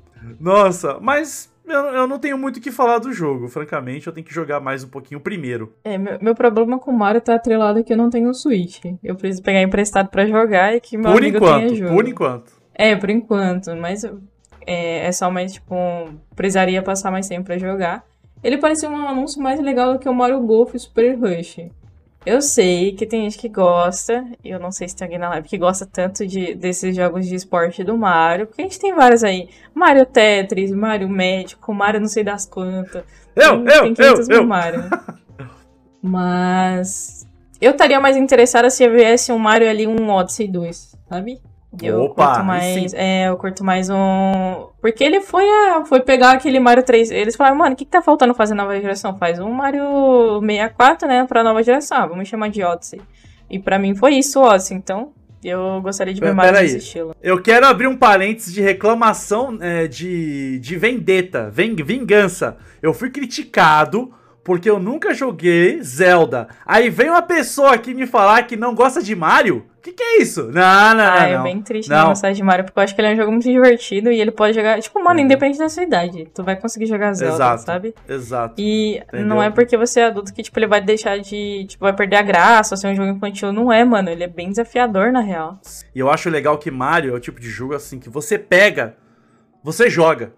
Nossa, mas eu, eu não tenho muito o que falar do jogo, francamente. Eu tenho que jogar mais um pouquinho primeiro. É, meu, meu problema com o Mario tá atrelado que eu não tenho o Switch. Eu preciso pegar emprestado pra jogar e que meu por amigo enquanto, tenha jogo. por enquanto. É, por enquanto, mas é, é só mais, tipo, um- precisaria passar mais tempo pra jogar. Ele parecia um anúncio mais legal do que o Mario Golf Super Rush. Eu sei que tem gente que gosta, eu não sei se tem alguém na live que gosta tanto de, desses jogos de esporte do Mario, porque a gente tem vários aí. Mario Tetris, Mario Médico, Mario não sei das quantas. Eu, Tem- eu, tem eu, 500 mil eu. Mario. Mas eu estaria mais interessada se viesse um Mario ali, um Odyssey 2, sabe? Eu Opa, curto aí mais. É, eu curto mais um. Porque ele foi, a, foi pegar aquele Mario 3. Eles falaram, mano, o que, que tá faltando fazer nova geração? Faz um Mario 64, né? Pra nova geração. Ah, vamos chamar de Odyssey. E pra mim foi isso, Odyssey. Então, eu gostaria de ver Pera- mais peraí. desse estilo. Eu quero abrir um parênteses de reclamação é, de, de vendetta, ving- vingança. Eu fui criticado porque eu nunca joguei Zelda. Aí vem uma pessoa aqui me falar que não gosta de Mario? Que que é isso? Não, não, Ah, não. é não. bem triste Não. não gostar de Mario, porque eu acho que ele é um jogo muito divertido e ele pode jogar. Tipo, mano, Uhum. independente da sua idade, tu vai conseguir jogar Zelda, Exato. sabe? Exato. E Entendeu? não é porque você é adulto que, tipo, ele vai deixar de. Tipo, vai perder a graça ou ser um jogo infantil. Não é, mano. Ele é bem desafiador, na real. E eu acho legal que Mario é o tipo de jogo assim que você pega, você joga,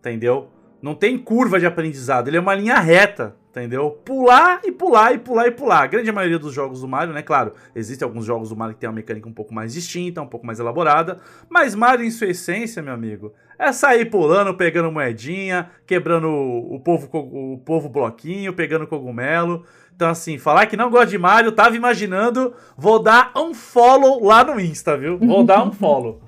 entendeu? Não tem curva de aprendizado, ele é uma linha reta, entendeu? Pular e pular e pular e pular. A grande maioria dos jogos do Mario, né? Claro, existem alguns jogos do Mario que tem uma mecânica um pouco mais distinta, um pouco mais elaborada, mas Mario em sua essência, meu amigo, é sair pulando, pegando moedinha, quebrando o povo, o povo bloquinho, pegando cogumelo. Então, assim, falar que não gosta de Mario, tava imaginando, vou dar um follow lá no Insta, viu? Vou dar um follow.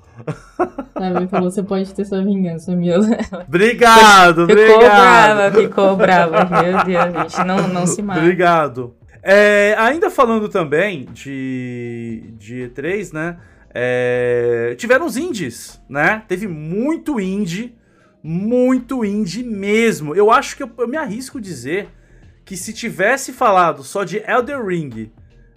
Sabe, falou, você pode ter sua vingança, meu. Obrigado, Ficou obrigado. brava, ficou brava. Meu Deus, gente. Não, não se mata. Obrigado. É, ainda falando também de, de E3, né? é, tiveram os indies, né? Teve muito indie, muito indie mesmo. Eu acho que eu, eu me arrisco dizer que se tivesse falado só de Elder Ring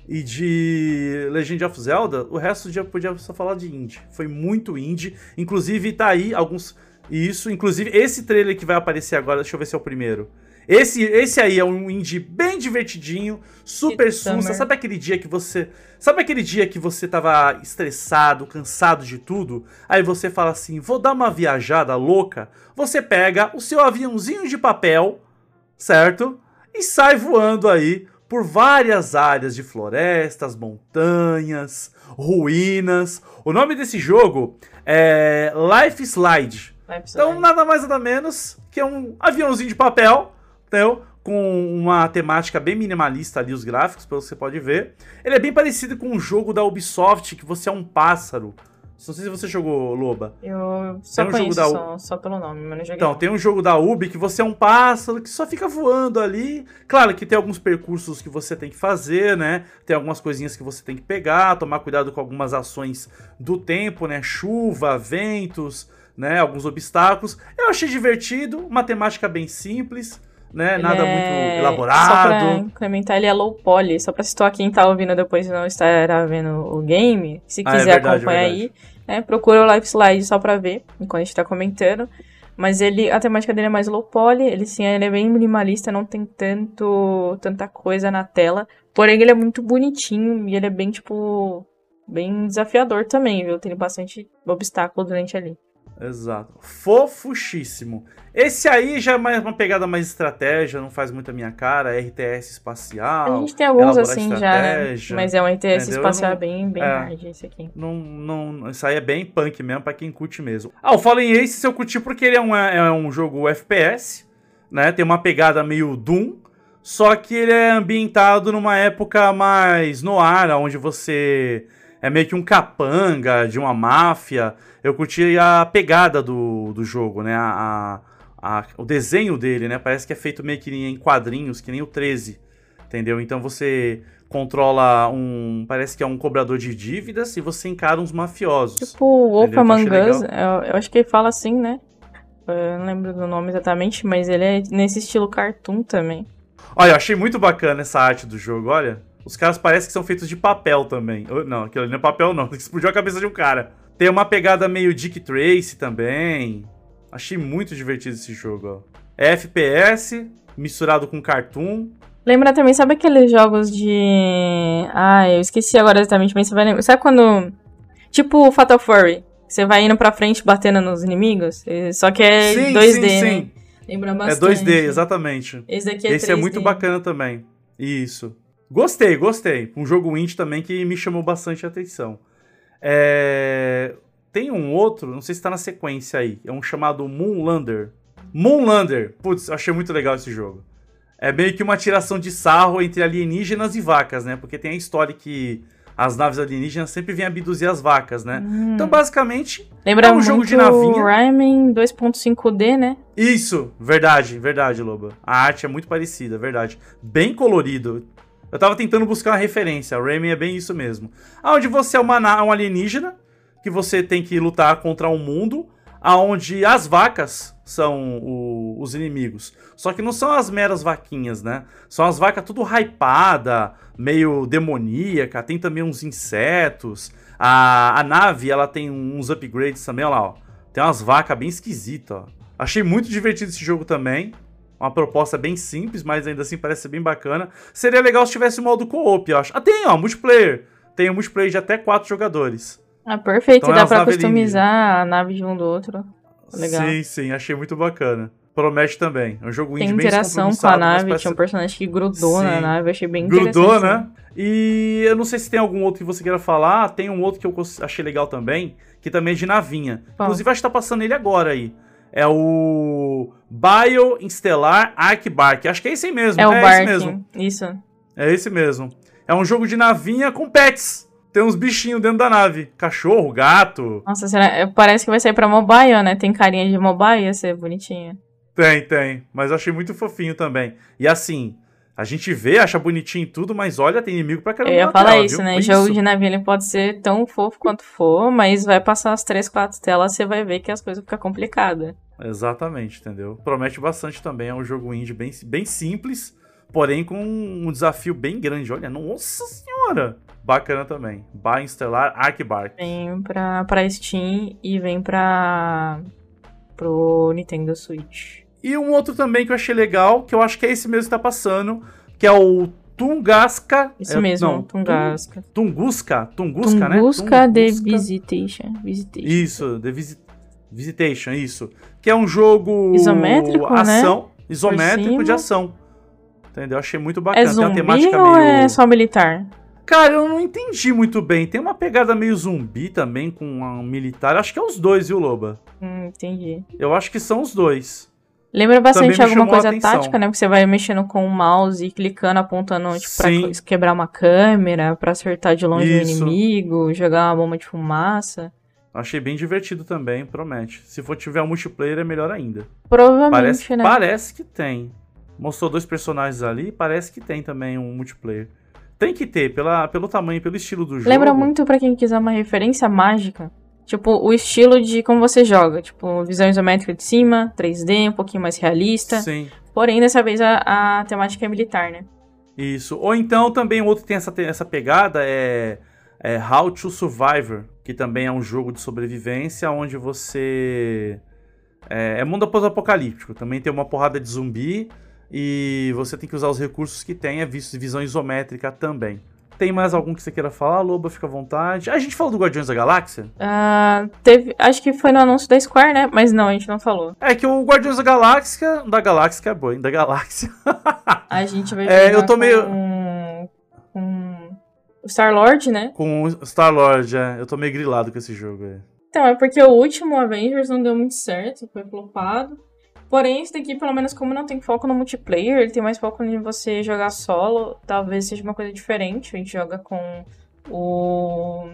e de Legend of Zelda, o resto já podia só falar de indie. Foi muito indie. Inclusive, tá aí alguns. Isso, inclusive, esse trailer que vai aparecer agora, deixa eu ver se é o primeiro. Esse, esse aí é um indie bem divertidinho, super. Summer. Sabe aquele dia que você. Sabe aquele dia que você tava estressado, cansado de tudo? Aí você fala assim: vou dar uma viajada louca. Você pega o seu aviãozinho de papel, certo? E sai voando aí por várias áreas de florestas, montanhas, ruínas. O nome desse jogo é Life Slide. Vai precisar. Então, nada mais nada menos que um aviãozinho de papel, entendeu? Com uma temática bem minimalista ali, os gráficos, pelo que você pode ver. Ele é bem parecido com um jogo da Ubisoft, que você é um pássaro, Não sei se você jogou Loba. Eu só Tem um jogo conheço da U- só, só pelo nome, mas não joguei. Então, tem um jogo da Ubi que você é um pássaro que só fica voando ali. Claro que tem alguns percursos que você tem que fazer, né? Tem algumas coisinhas que você tem que pegar, tomar cuidado com algumas ações do tempo, né? Chuva, ventos, né? Alguns obstáculos. Eu achei divertido, uma temática bem simples, né? Ele Nada é- muito Só elaborado. pra incrementar, ele é low poly. Só pra situar quem tá ouvindo depois e não estará vendo o game. Se Ah, é quiser verdade, acompanhar verdade. aí, né, procura o live slide só pra ver, enquanto a gente tá comentando. Mas ele, a temática dele é mais low poly. Ele sim, ele é bem minimalista, não tem tanto, tanta coisa na tela. Porém, ele é muito bonitinho e ele é bem, tipo, bem desafiador também, viu? Tem bastante obstáculo durante ali. Exato. Fofuchíssimo. Esse aí já é mais uma pegada mais estratégia, não faz muito a minha cara, RTS espacial. A gente tem alguns assim já, né? Mas é um RTS entendeu? espacial não- bem, bem é. hard esse aqui. Não, não, isso aí é bem punk mesmo, pra quem curte mesmo. Ah, o Fallen Ace eu curti porque ele é um, é um jogo FPS, né? Tem uma pegada meio Doom, só que ele é ambientado numa época mais no ar, onde você é meio que um capanga de uma máfia. Eu curti a pegada do, do jogo, né? A, a- a- o desenho dele, né? Parece que é feito meio que em quadrinhos, que nem o 13, entendeu? Então você controla um. Parece que é um cobrador de dívidas e você encara uns mafiosos. Tipo, o achei Us, eu, eu acho que ele fala assim, né? Eu não lembro do nome exatamente, mas ele é nesse estilo cartoon também. Olha, eu achei muito bacana essa arte do jogo, olha. Os caras parecem que são feitos de papel também. Não, aquilo ali não é papel, não. Explodir a cabeça de um cara. Tem uma pegada meio Dick Tracy também. Achei muito divertido esse jogo, ó. É FPS, misturado com cartoon. Lembra também, sabe aqueles jogos de. Ah, eu esqueci agora exatamente, mas você vai lembrar. Sabe quando. Tipo Fatal Fury. Você vai indo pra frente batendo nos inimigos? Só que é sim, 2D, sim, né? sim. Lembra É bastante. 2D, exatamente. Esse daqui é Esse é 3D. muito bacana também. Isso. Gostei, gostei. Um jogo indie também que me chamou bastante a atenção. É, Tem um outro, não sei se tá na sequência aí. É um chamado Moonlander. Moonlander. Putz, eu achei muito legal esse jogo. É meio que uma tiração de sarro entre alienígenas e vacas, né? Porque tem a história que as naves alienígenas sempre vêm abduzir as vacas, né? Hum. Então, basicamente, Lembra é um jogo de navinha. Rayman 2.5D, né? Isso, verdade, verdade, Loba. A arte é muito parecida, verdade. Bem colorido. Eu tava tentando buscar uma referência, Rayman é bem isso mesmo. Onde você é uma, um alienígena, que você tem que lutar contra um mundo, aonde as vacas são o- os inimigos. Só que não são as meras vaquinhas, né? São as vacas tudo hypada, meio demoníaca, tem também uns insetos. A, a nave, ela tem uns upgrades também, olha lá, ó. Tem umas vacas bem esquisitas, ó. Achei muito divertido esse jogo também. Uma proposta bem simples, mas ainda assim parece ser bem bacana. Seria legal se tivesse modo co-op, eu acho. Ah, tem, ó, multiplayer. Tem um multiplayer de até quatro jogadores. Ah, perfeito. Então é Dá pra customizar a nave de um do outro. Legal. Sim, sim, achei muito bacana. Promete também. É um jogo Tem indie bem interação com a nave, parece- tinha um personagem que grudou na Sim. nave, eu achei bem Grudou, interessante. né? E eu não sei se tem algum outro que você queira falar. Tem um outro que eu achei legal também, que também é de navinha. Inclusive, acho que tá passando ele agora aí. É o Bioinstellar Arcbark. Acho que é esse mesmo. É o esse Barking, mesmo. isso. É esse mesmo. É um jogo de navinha com pets. Tem uns bichinhos dentro da nave. Cachorro, gato. Nossa, será... é, parece que vai sair pra mobile, né? Tem carinha de mobile, ia ser bonitinho. Tem, tem. Mas eu achei muito fofinho também. E assim, a gente vê, acha bonitinho tudo, mas olha, tem inimigo pra caramba. Eu ia falar isso, viu? né? Isso. Jogo de navinha ele pode ser tão fofo quanto for, mas vai passar as três, quatro telas, você vai ver que as coisas ficam complicadas. Exatamente, entendeu? Promete bastante também. É um jogo indie bem, bem simples, porém com um desafio bem grande. Olha, nossa senhora! Bacana também. Buy Stellar Arcbark. Vem pra, pra Steam e vem pra. pro Nintendo Switch. E um outro também que eu achei legal, que eu acho que é esse mesmo que tá passando, que é o Tungasca. Isso é, mesmo, não, Tungasca. Tung- Tunguska, Tunguska, né? Tunguska The Tunguska. Visitation. Visitation. Isso, The Visi- Visitation, isso. Que é um jogo. Isométrico, né? ação, Isométrico cima. de ação. Entendeu? Achei muito É bacana. Tem uma zumbi temática ou meio. é só militar? Cara, eu não entendi muito bem. Tem uma pegada meio zumbi também com um militar. Acho que é os dois, viu, Loba? Hum, entendi. Eu acho que são os dois. Lembra bastante alguma coisa tática, né? Porque você vai mexendo com o mouse e clicando, apontando, tipo, pra Sim. quebrar uma câmera, pra acertar de longe o Isso. inimigo, jogar uma bomba de fumaça. Achei bem divertido também, promete. Se for tiver um multiplayer, é melhor ainda. Provavelmente, Parece, né? parece que tem. Mostrou dois personagens ali, parece que tem também um multiplayer. Tem que ter, pela, pelo tamanho, pelo estilo do jogo. Lembra muito pra quem quiser uma referência mágica. Tipo, o estilo de como você joga. Tipo, visão isométrica de cima, 3D, um pouquinho mais realista. Sim, Porém, dessa vez a, a temática é militar, né? isso. Ou então também o outro tem essa, essa pegada é, é How to Survivor, que também é um jogo de sobrevivência onde você. É, é mundo pós-apocalíptico. Também tem uma porrada de zumbi e você tem que usar os recursos que tem, é visto visão isométrica também. Tem mais algum que você queira falar, Loba? Fica à vontade. A gente falou do Guardiões da Galáxia? Ah, teve, acho que foi no anúncio da Square, né? Mas não, a gente não falou. É que o Guardiões da Galáxia. Da Galáxia é bom, hein? Da Galáxia. A gente vai É, eu tô meio- com, com o Star-Lord, né? Com o Star-Lord, é. Eu tô meio grilado com esse jogo, é. Então, é porque o último Avengers não deu muito certo, foi flopado. Porém, esse daqui, pelo menos, como não tem foco no multiplayer, ele tem mais foco em você jogar solo, talvez seja uma coisa diferente. A gente joga com o,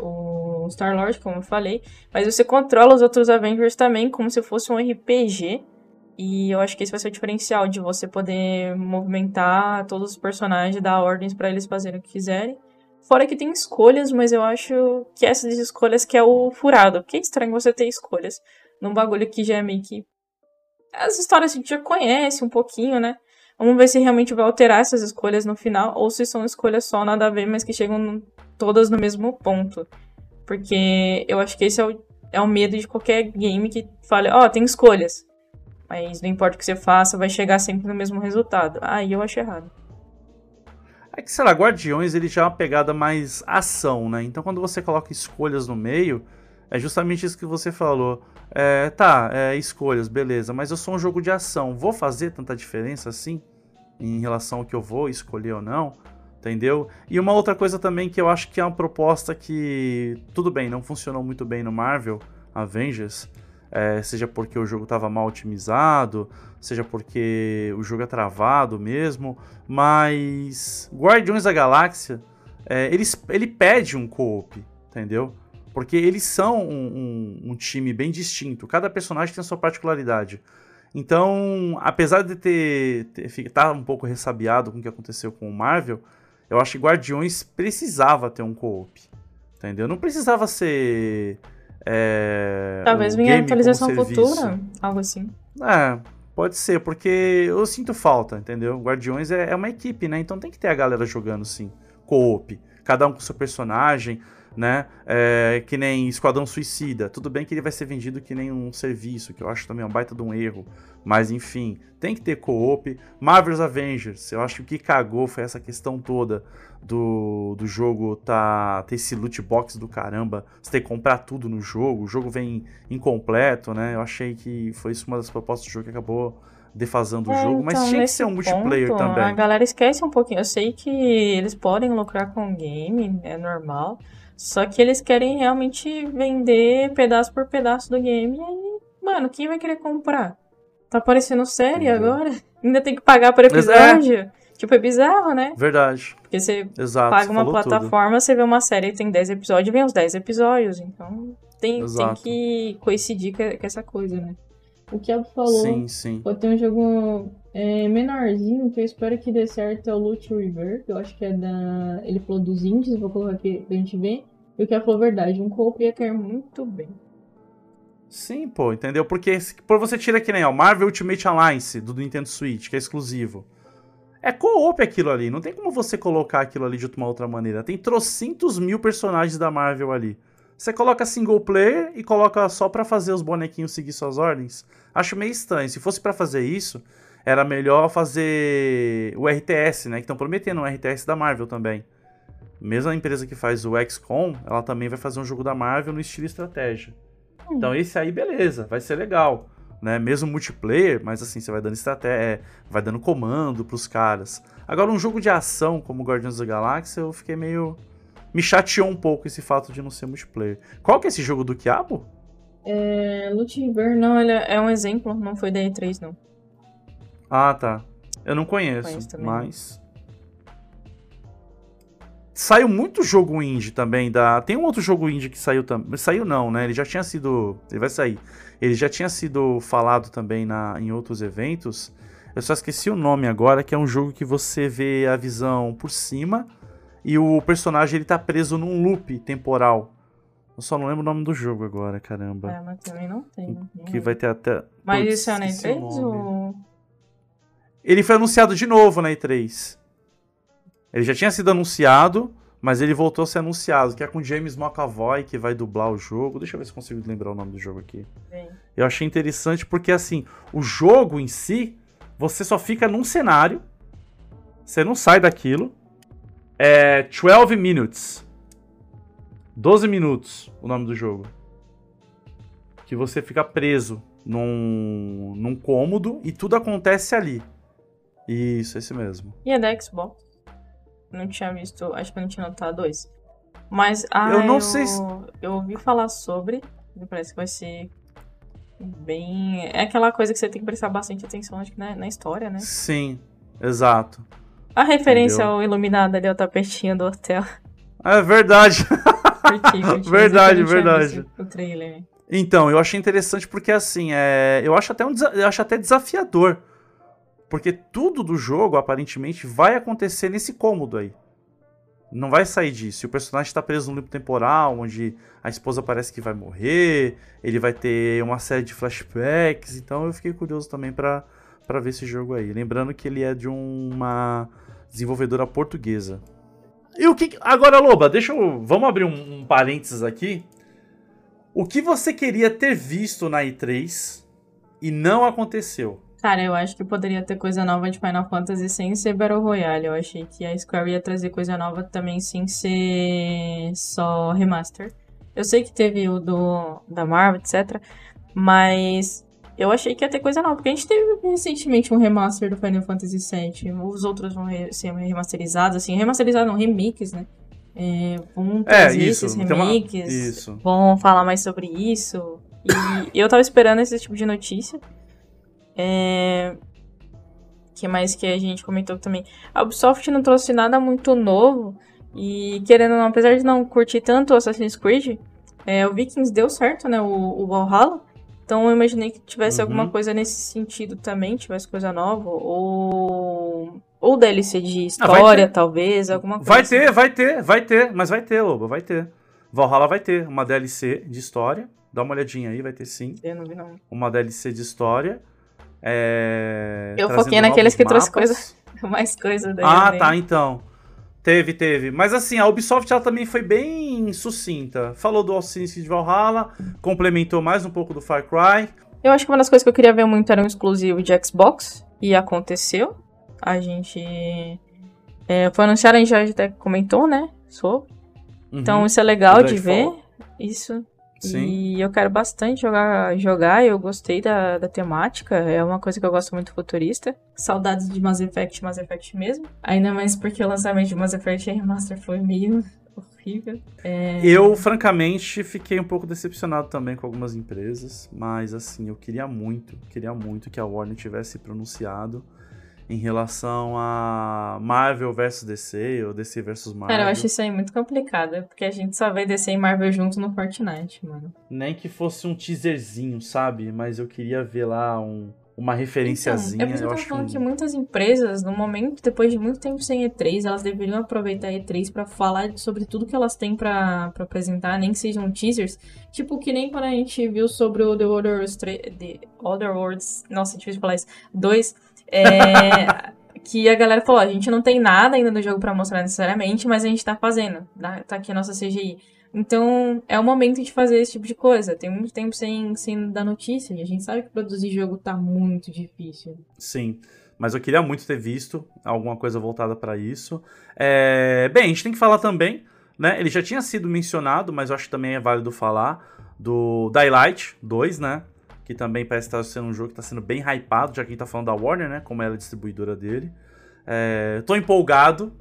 o Star-Lord, como eu falei. Mas você controla os outros Avengers também, como se fosse um RPG. E eu acho que esse vai ser o diferencial de você poder movimentar todos os personagens, dar ordens pra eles fazerem o que quiserem. Fora que tem escolhas, mas eu acho que essas escolhas que é o furado. Porque é estranho você ter escolhas num bagulho que já é meio que. As histórias a gente já conhece um pouquinho, né? Vamos ver se realmente vai alterar essas escolhas no final, ou se são escolhas só nada a ver, mas que chegam todas no mesmo ponto. Porque eu acho que esse é o, é o medo de qualquer game que fale, ó, tem escolhas. Mas não importa o que você faça, vai chegar sempre no mesmo resultado. Aí eu acho errado. É que, sei lá, Guardiões ele já é uma pegada mais ação, né? Então quando você coloca escolhas no meio, é justamente isso que você falou. É, tá, é, escolhas, beleza, mas eu sou um jogo de ação. Vou fazer tanta diferença assim? Em relação ao que eu vou escolher ou não? Entendeu? E uma outra coisa também que eu acho que é uma proposta que, tudo bem, não funcionou muito bem no Marvel Avengers, é, seja porque o jogo estava mal otimizado, seja porque o jogo é travado mesmo, mas Guardiões da Galáxia, é, ele, ele pede um co-op, entendeu? Porque eles são um, um- um time bem distinto, cada personagem tem a sua particularidade. Então, apesar de ter, ter tá um pouco ressabiado com o que aconteceu com o Marvel, eu acho que Guardiões precisava ter um co-op, entendeu? Não precisava ser é, Talvez game como atualização futura, algo assim. É, pode ser, porque eu sinto falta, entendeu? Guardiões é, é uma equipe, né? Então tem que ter a galera jogando, sim. Co-op. Cada um com seu personagem, né? É, que nem Esquadrão Suicida. Tudo bem que ele vai ser vendido que nem um serviço, que eu acho também um baita de um erro. Mas enfim, tem que ter co-op. Marvel's Avengers, eu acho que o que cagou foi essa questão toda do, do jogo tá ter esse loot box do caramba, você ter que comprar tudo no jogo, o jogo vem incompleto, né? Eu achei que foi isso uma das propostas do jogo que acabou defasando o É, jogo, mas então, tinha que ser um multiplayer ponto, A também. galera esquece um pouquinho. Eu sei que eles podem lucrar com o game, é normal. Só que eles querem realmente vender pedaço por pedaço do game. E aí, mano, quem vai querer comprar? Tá parecendo série agora? Ainda tem que pagar por Mas episódio? Tipo, é bizarro, né? Verdade. Porque você Exato. paga uma falou tudo. plataforma, você vê uma série que tem 10 episódios, vem os 10 episódios. Então tem, tem que coincidir com essa coisa, né? O que a falou Sim, sim. Pode ter um jogo é, menorzinho que eu espero que dê certo é o Loot River, que eu acho que é da. Ele falou dos indies, vou colocar aqui pra gente ver. E o que falou verdade, um co-op ia cair muito bem. Sim, pô, entendeu? Porque por você tira que nem ó, Marvel Ultimate Alliance do Nintendo Switch, que é exclusivo. É co-op aquilo ali, não tem como você colocar aquilo ali de uma outra maneira. Tem trocentos mil personagens da Marvel ali. Você coloca single player e coloca só pra fazer os bonequinhos seguir suas ordens. Acho meio estranho. Se fosse pra fazer isso, era melhor fazer o RTS, né? Que estão prometendo um RTS da Marvel também. Mesmo a empresa que faz o XCOM, ela também vai fazer um jogo da Marvel no estilo estratégia. Então esse aí, beleza, vai ser legal. Né? Mesmo multiplayer, mas assim, você vai dando estratégia, vai dando comando pros caras. Agora, um jogo de ação como Guardiões da Galáxia, eu fiquei meio. Me chateou um pouco esse fato de não ser multiplayer. Qual que é esse jogo do Quiabo? É, River, não, ele é um exemplo, não foi da E3, não. Ah, tá. Eu não conheço, Conheço mas. saiu muito jogo indie também da. Tem um outro jogo indie que saiu também. Saiu não, né? Ele já tinha sido. Ele vai sair. Ele já tinha sido falado também na, em outros eventos. Eu só esqueci o nome agora, que é um jogo que você vê a visão por cima e o personagem ele tá preso num loop temporal. Eu só não lembro o nome do jogo agora, caramba. É, mas também não tem. Que vai ter até. Mas Putz, isso é na esqueci o E3 nome. ou. Ele foi anunciado de novo na E3. Ele já tinha sido anunciado, mas ele voltou a ser anunciado, que é com James McAvoy, que vai dublar o jogo. Deixa eu ver se eu consigo lembrar o nome do jogo aqui. Bem, Eu achei interessante porque, assim, o jogo em si, você só fica num cenário, você não sai daquilo. É 12 Minutes. 12 minutos, o nome do jogo. Que você fica preso num, num cômodo e tudo acontece ali. Isso, esse mesmo. E é da Xbox. Não tinha visto, acho que eu não tinha notado dois. Mas ah, Eu não sei se- Eu ouvi falar sobre. Me parece que vai ser bem. É aquela coisa que você tem que prestar bastante atenção, acho que na, na história, né? Sim, exato. A referência Entendeu? ao iluminado ali, ao tapetinho do hotel. É verdade. Curti, curti. Verdade, Eu verdade. O trailer. Então, eu achei interessante porque assim, é, eu acho até um eu acho até desafiador. Porque tudo do jogo aparentemente vai acontecer nesse cômodo aí. Não vai sair disso. O personagem está preso num loop temporal, onde a esposa parece que vai morrer, ele vai ter uma série de flashbacks, então eu fiquei curioso também pra ver esse jogo aí. Lembrando que ele é de uma desenvolvedora portuguesa. E o que agora, Loba, deixa eu vamos abrir um, um parênteses aqui. O que você queria ter visto na E3 e não aconteceu? Cara, eu acho que poderia ter coisa nova de Final Fantasy sem ser Battle Royale. Eu achei que a Square ia trazer coisa nova também sem ser só remaster. Eu sei que teve o do da Marvel, etc. Mas eu achei que ia ter coisa nova. Porque a gente teve recentemente um remaster do Final Fantasy VII. Os outros vão re- ser remasterizados, assim, remasterizados não, remakes, né? É, vão trazer esses tem uma- remakes. Isso. Vão falar mais sobre isso. E eu tava esperando esse tipo de notícia. É... que mais que a gente comentou também? A Ubisoft não trouxe nada muito novo. E querendo ou não, apesar de não curtir tanto o Assassin's Creed, é, o Vikings deu certo, né? O, o Valhalla. Então eu imaginei que tivesse Uhum. alguma coisa nesse sentido também, tivesse coisa nova. Ou. Ou DLC de Ah, história, ter. talvez, alguma coisa. Vai assim. ter, vai ter, vai ter, mas vai ter, Loba, vai ter. Valhalla vai ter uma DLC de história. Dá uma olhadinha aí, vai ter sim. Eu não vi, não. Uma DLC de história. É, Eu foquei naqueles que trouxe mapas. coisa- Mais coisa daí. Ah, né? tá, então. Teve, teve. Mas assim, a Ubisoft ela também foi bem sucinta. Falou do Assassin's Creed Valhalla, complementou mais um pouco do Far Cry. Eu acho que uma das coisas que eu queria ver muito era um exclusivo de Xbox. E aconteceu. A gente. É, foi anunciado, a gente já até comentou, né? Sobre. Uhum, Então isso é legal o de ver. Isso. Sim. E eu quero bastante jogar, jogar. Eu gostei da, da temática. É uma coisa que eu gosto muito futurista. Saudades de Mass Effect, Mass Effect mesmo. Ainda mais porque o lançamento de Mass Effect Remaster foi meio horrível. É, Eu, francamente, fiquei um pouco decepcionado também com algumas empresas, mas assim, eu queria muito, queria muito que a Warner tivesse pronunciado em relação a Marvel vs DC ou DC vs Marvel. Cara, eu acho isso aí muito complicado, porque a gente só vê DC e Marvel junto no Fortnite, mano. Nem que fosse um teaserzinho, sabe? Mas eu queria ver lá um, uma referenciazinha. Então, é isso que eu eu acho falando que muitas empresas, no momento, depois de muito tempo sem E3, elas deveriam aproveitar a E3 pra falar sobre tudo que elas têm pra, pra apresentar, nem que sejam teasers. Tipo, que nem quando a gente viu sobre o The Other Worlds, 3, The Other Worlds nossa, é difícil falar isso, 2, é, que a galera falou, a gente não tem nada ainda no jogo pra mostrar necessariamente, mas a gente tá fazendo, tá, aqui a nossa CGI. Então, é o momento de fazer esse tipo de coisa. Tem muito tempo sem, sem dar notícia. E a gente sabe que produzir jogo tá muito difícil. Sim. Mas eu queria muito ter visto alguma coisa voltada pra isso. É, Bem, a gente tem que falar também, né? Ele já tinha sido mencionado, mas eu acho que também é válido falar do Daylight 2, né? Que também parece estar sendo um jogo que está sendo bem hypado, já que a gente tá falando da Warner, né? Como ela é a distribuidora dele. É... Tô empolgado,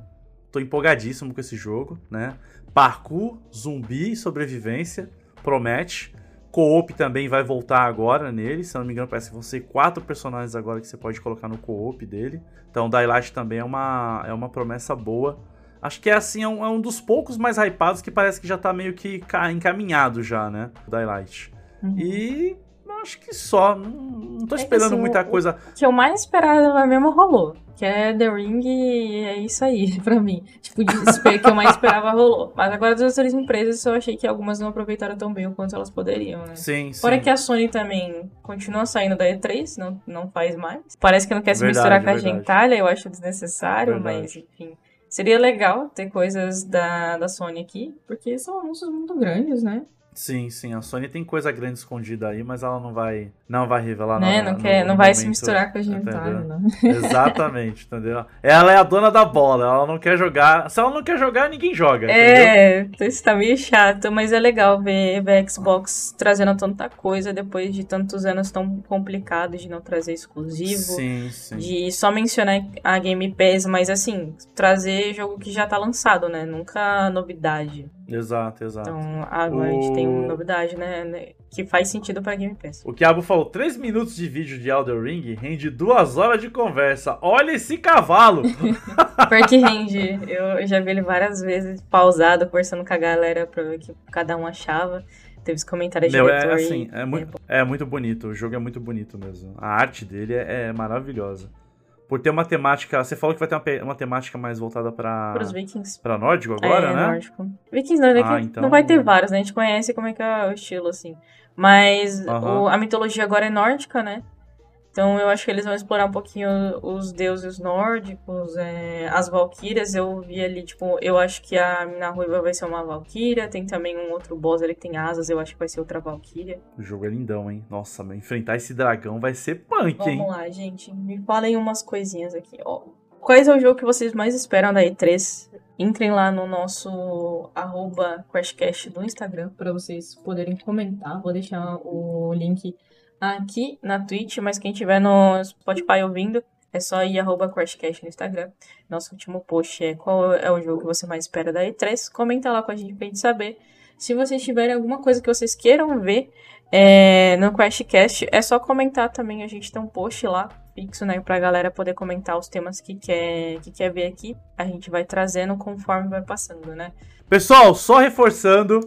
tô empolgadíssimo com esse jogo, né? Parkour, zumbi, sobrevivência, promete. Co-op também vai voltar agora nele. Se não me engano, parece que vão ser quatro personagens agora que você pode colocar no co-op dele. Então, Daylight também é uma, é uma promessa boa Acho que é assim, é um, é um dos poucos mais hypados que parece que já tá meio que ca- encaminhado já, né? O Daylight. Uhum. E acho que só. Não, não tô É esperando assim, muita coisa. O que eu mais esperava mesmo rolou. Que é The Ring e é isso aí, pra mim. Tipo, de desespero que eu mais esperava rolou. Mas agora das outras empresas eu achei que algumas não aproveitaram tão bem o quanto elas poderiam, né? Sim, sim. Fora que a Sony também continua saindo da E3, não, não faz mais. Parece que não quer se Verdade, misturar com a verdade. gentalha, eu acho desnecessário, Verdade. mas enfim. Seria legal ter coisas da, da Sony aqui, porque são anúncios muito grandes, né? Sim, sim. A Sony tem coisa grande escondida aí, mas ela não vai, não vai revelar né? nada. Não, quer, não no vai se momento, misturar com a entendeu? não. Exatamente, entendeu? Ela é a dona da bola, ela não quer jogar. Se ela não quer jogar, ninguém joga. entendeu? É, isso tá meio chato, mas é legal ver, ver a Xbox trazendo tanta coisa depois de tantos anos tão complicados de não trazer exclusivo. Sim, sim. De só mencionar a Game Pass, mas assim, trazer jogo que já tá lançado, né? Nunca novidade. Exato, exato. Então agora a gente tem O- uma novidade, né? Que faz sentido pra Game Pass. O Kiabo falou: 3 minutos de vídeo de Elder Ring rende 2 horas de conversa. Olha esse cavalo! Pior que rende, eu já vi ele várias vezes pausado, conversando com a galera pra ver o que cada um achava. Teve os comentários de Meu, é assim, é muito, é muito bonito. O jogo é muito bonito mesmo. A arte dele é, é maravilhosa. Por ter uma temática. Você falou que vai ter uma, uma temática mais voltada pra. Pros Vikings. Pra nórdico agora, é, né? nórdico. Vikings não, é Ah, então- não vai ter vários, né? A gente conhece como é que é o estilo, assim. Mas Aham. o- a mitologia agora é nórdica, né? Então eu acho que eles vão explorar um pouquinho os deuses nórdicos, é, as valquírias. Eu vi ali, tipo, eu acho que a mina ruiva vai ser uma valquíria. Tem também um outro boss ali que tem asas, eu acho que vai ser outra valquíria. O jogo é lindão, hein? Nossa, meu, enfrentar esse dragão vai ser punk, hein? Vamos lá, gente. Me falem umas coisinhas aqui. Ó, quais é o jogo que vocês mais esperam da E3? Entrem lá no nosso arroba do Instagram para vocês poderem comentar. Vou deixar o link aqui na Twitch, mas quem tiver no Spotify ouvindo, é só ir arroba QuestCast no Instagram. Nosso último post é qual é o jogo que você mais espera da E3. Comenta lá com a gente pra gente saber. Se vocês tiverem alguma coisa que vocês queiram ver é, no QuestCast, é só comentar também. A gente tem um post lá fixo, né, pra galera poder comentar os temas que quer, que quer ver aqui. A gente vai trazendo conforme vai passando, né? Pessoal, só reforçando,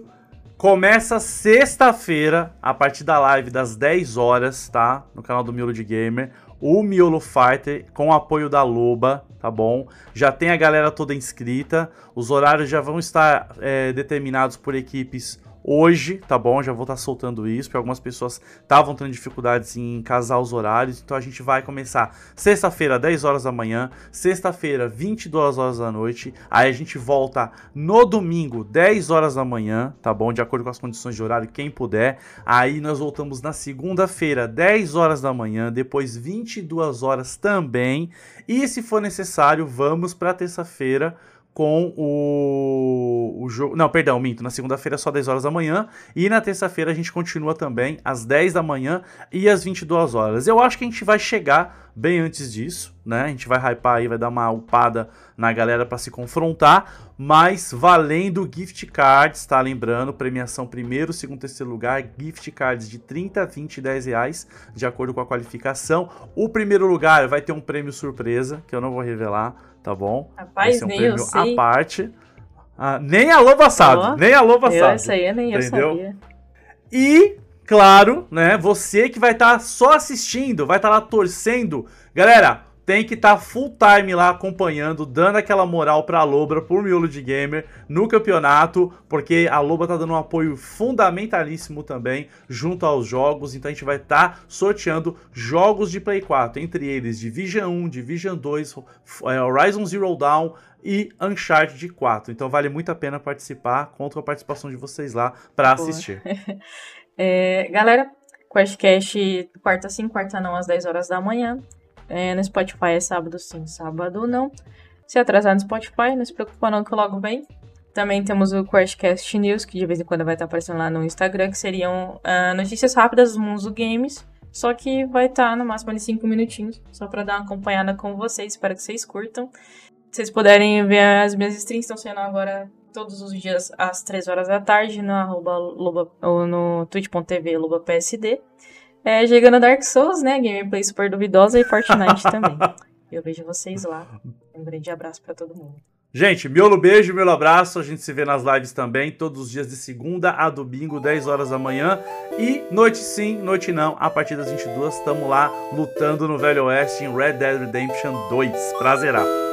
começa sexta-feira, a partir da live das 10 horas, tá? No canal do Miolo de Gamer, o Miolo Fighter, com o apoio da Loba, tá bom? Já tem a galera toda inscrita, os horários já vão estar é, determinados por equipes hoje, tá bom? Já vou estar soltando isso, porque algumas pessoas estavam tendo dificuldades em casar os horários, então a gente vai começar sexta-feira, 10 horas da manhã, sexta-feira, 22 horas da noite, aí a gente volta no domingo, 10 horas da manhã, tá bom? De acordo com as condições de horário, quem puder. Aí nós voltamos na segunda-feira, 10 horas da manhã, depois 22 horas também. E se for necessário, vamos para terça-feira com o, o jogo. Não, perdão, minto. Na segunda-feira é só 10 horas da manhã. E na terça-feira a gente continua também às 10 da manhã e às 22 horas. Eu acho que a gente vai chegar bem antes disso, né? A gente vai hypar aí, vai dar uma upada na galera para se confrontar. Mas valendo gift cards, tá? Lembrando, premiação primeiro, segundo, terceiro lugar, gift cards de 30, 20 e 10 reais, de acordo com a qualificação. O primeiro lugar vai ter um prêmio surpresa, que eu não vou revelar, tá bom? Vai Rapaz, ser um eu prêmio à parte. Ah, nem a loba sabe, Ó, nem a loba Eu, sabe. isso aí nem eu entendeu? sabia. E, claro, né, você que vai estar só assistindo, vai estar lá torcendo. Galera, tem que estar full time lá acompanhando, dando aquela moral pra Loba, por miolo de gamer, no campeonato, porque a Loba tá dando um apoio fundamentalíssimo também junto aos jogos. Então a gente vai estar sorteando jogos de Play 4, entre eles Division 1, Division 2, é, Horizon Zero Dawn e Uncharted 4. Então vale muito a pena participar, conto com a participação de vocês lá pra Boa. assistir. É, galera, QuestCast quarta sim, quarta não, às 10 horas da manhã. É, no Spotify é sábado sim, sábado não. Se atrasar no Spotify, não se preocupa não que logo vem. Também temos o QuestCast News, que de vez em quando vai estar aparecendo lá no Instagram, que seriam ah, notícias rápidas do games. Só que vai estar no máximo ali 5 minutinhos, só pra dar uma acompanhada com vocês. Espero que vocês curtam. Se vocês puderem ver as minhas streams, estão sendo agora todos os dias às 3 horas da tarde no ou no twitch.tv LobaPSD. É, chegando Dark Souls, né? Gameplay super duvidosa e Fortnite também. Eu vejo vocês lá. Um grande abraço pra todo mundo. Gente, miolo beijo, miolo abraço. A gente se vê nas lives também, todos os dias de segunda a domingo, 10 horas da manhã. E noite sim, noite não, a partir das 22, estamos lá lutando no Velho Oeste em Red Dead Redemption 2. Prazerá.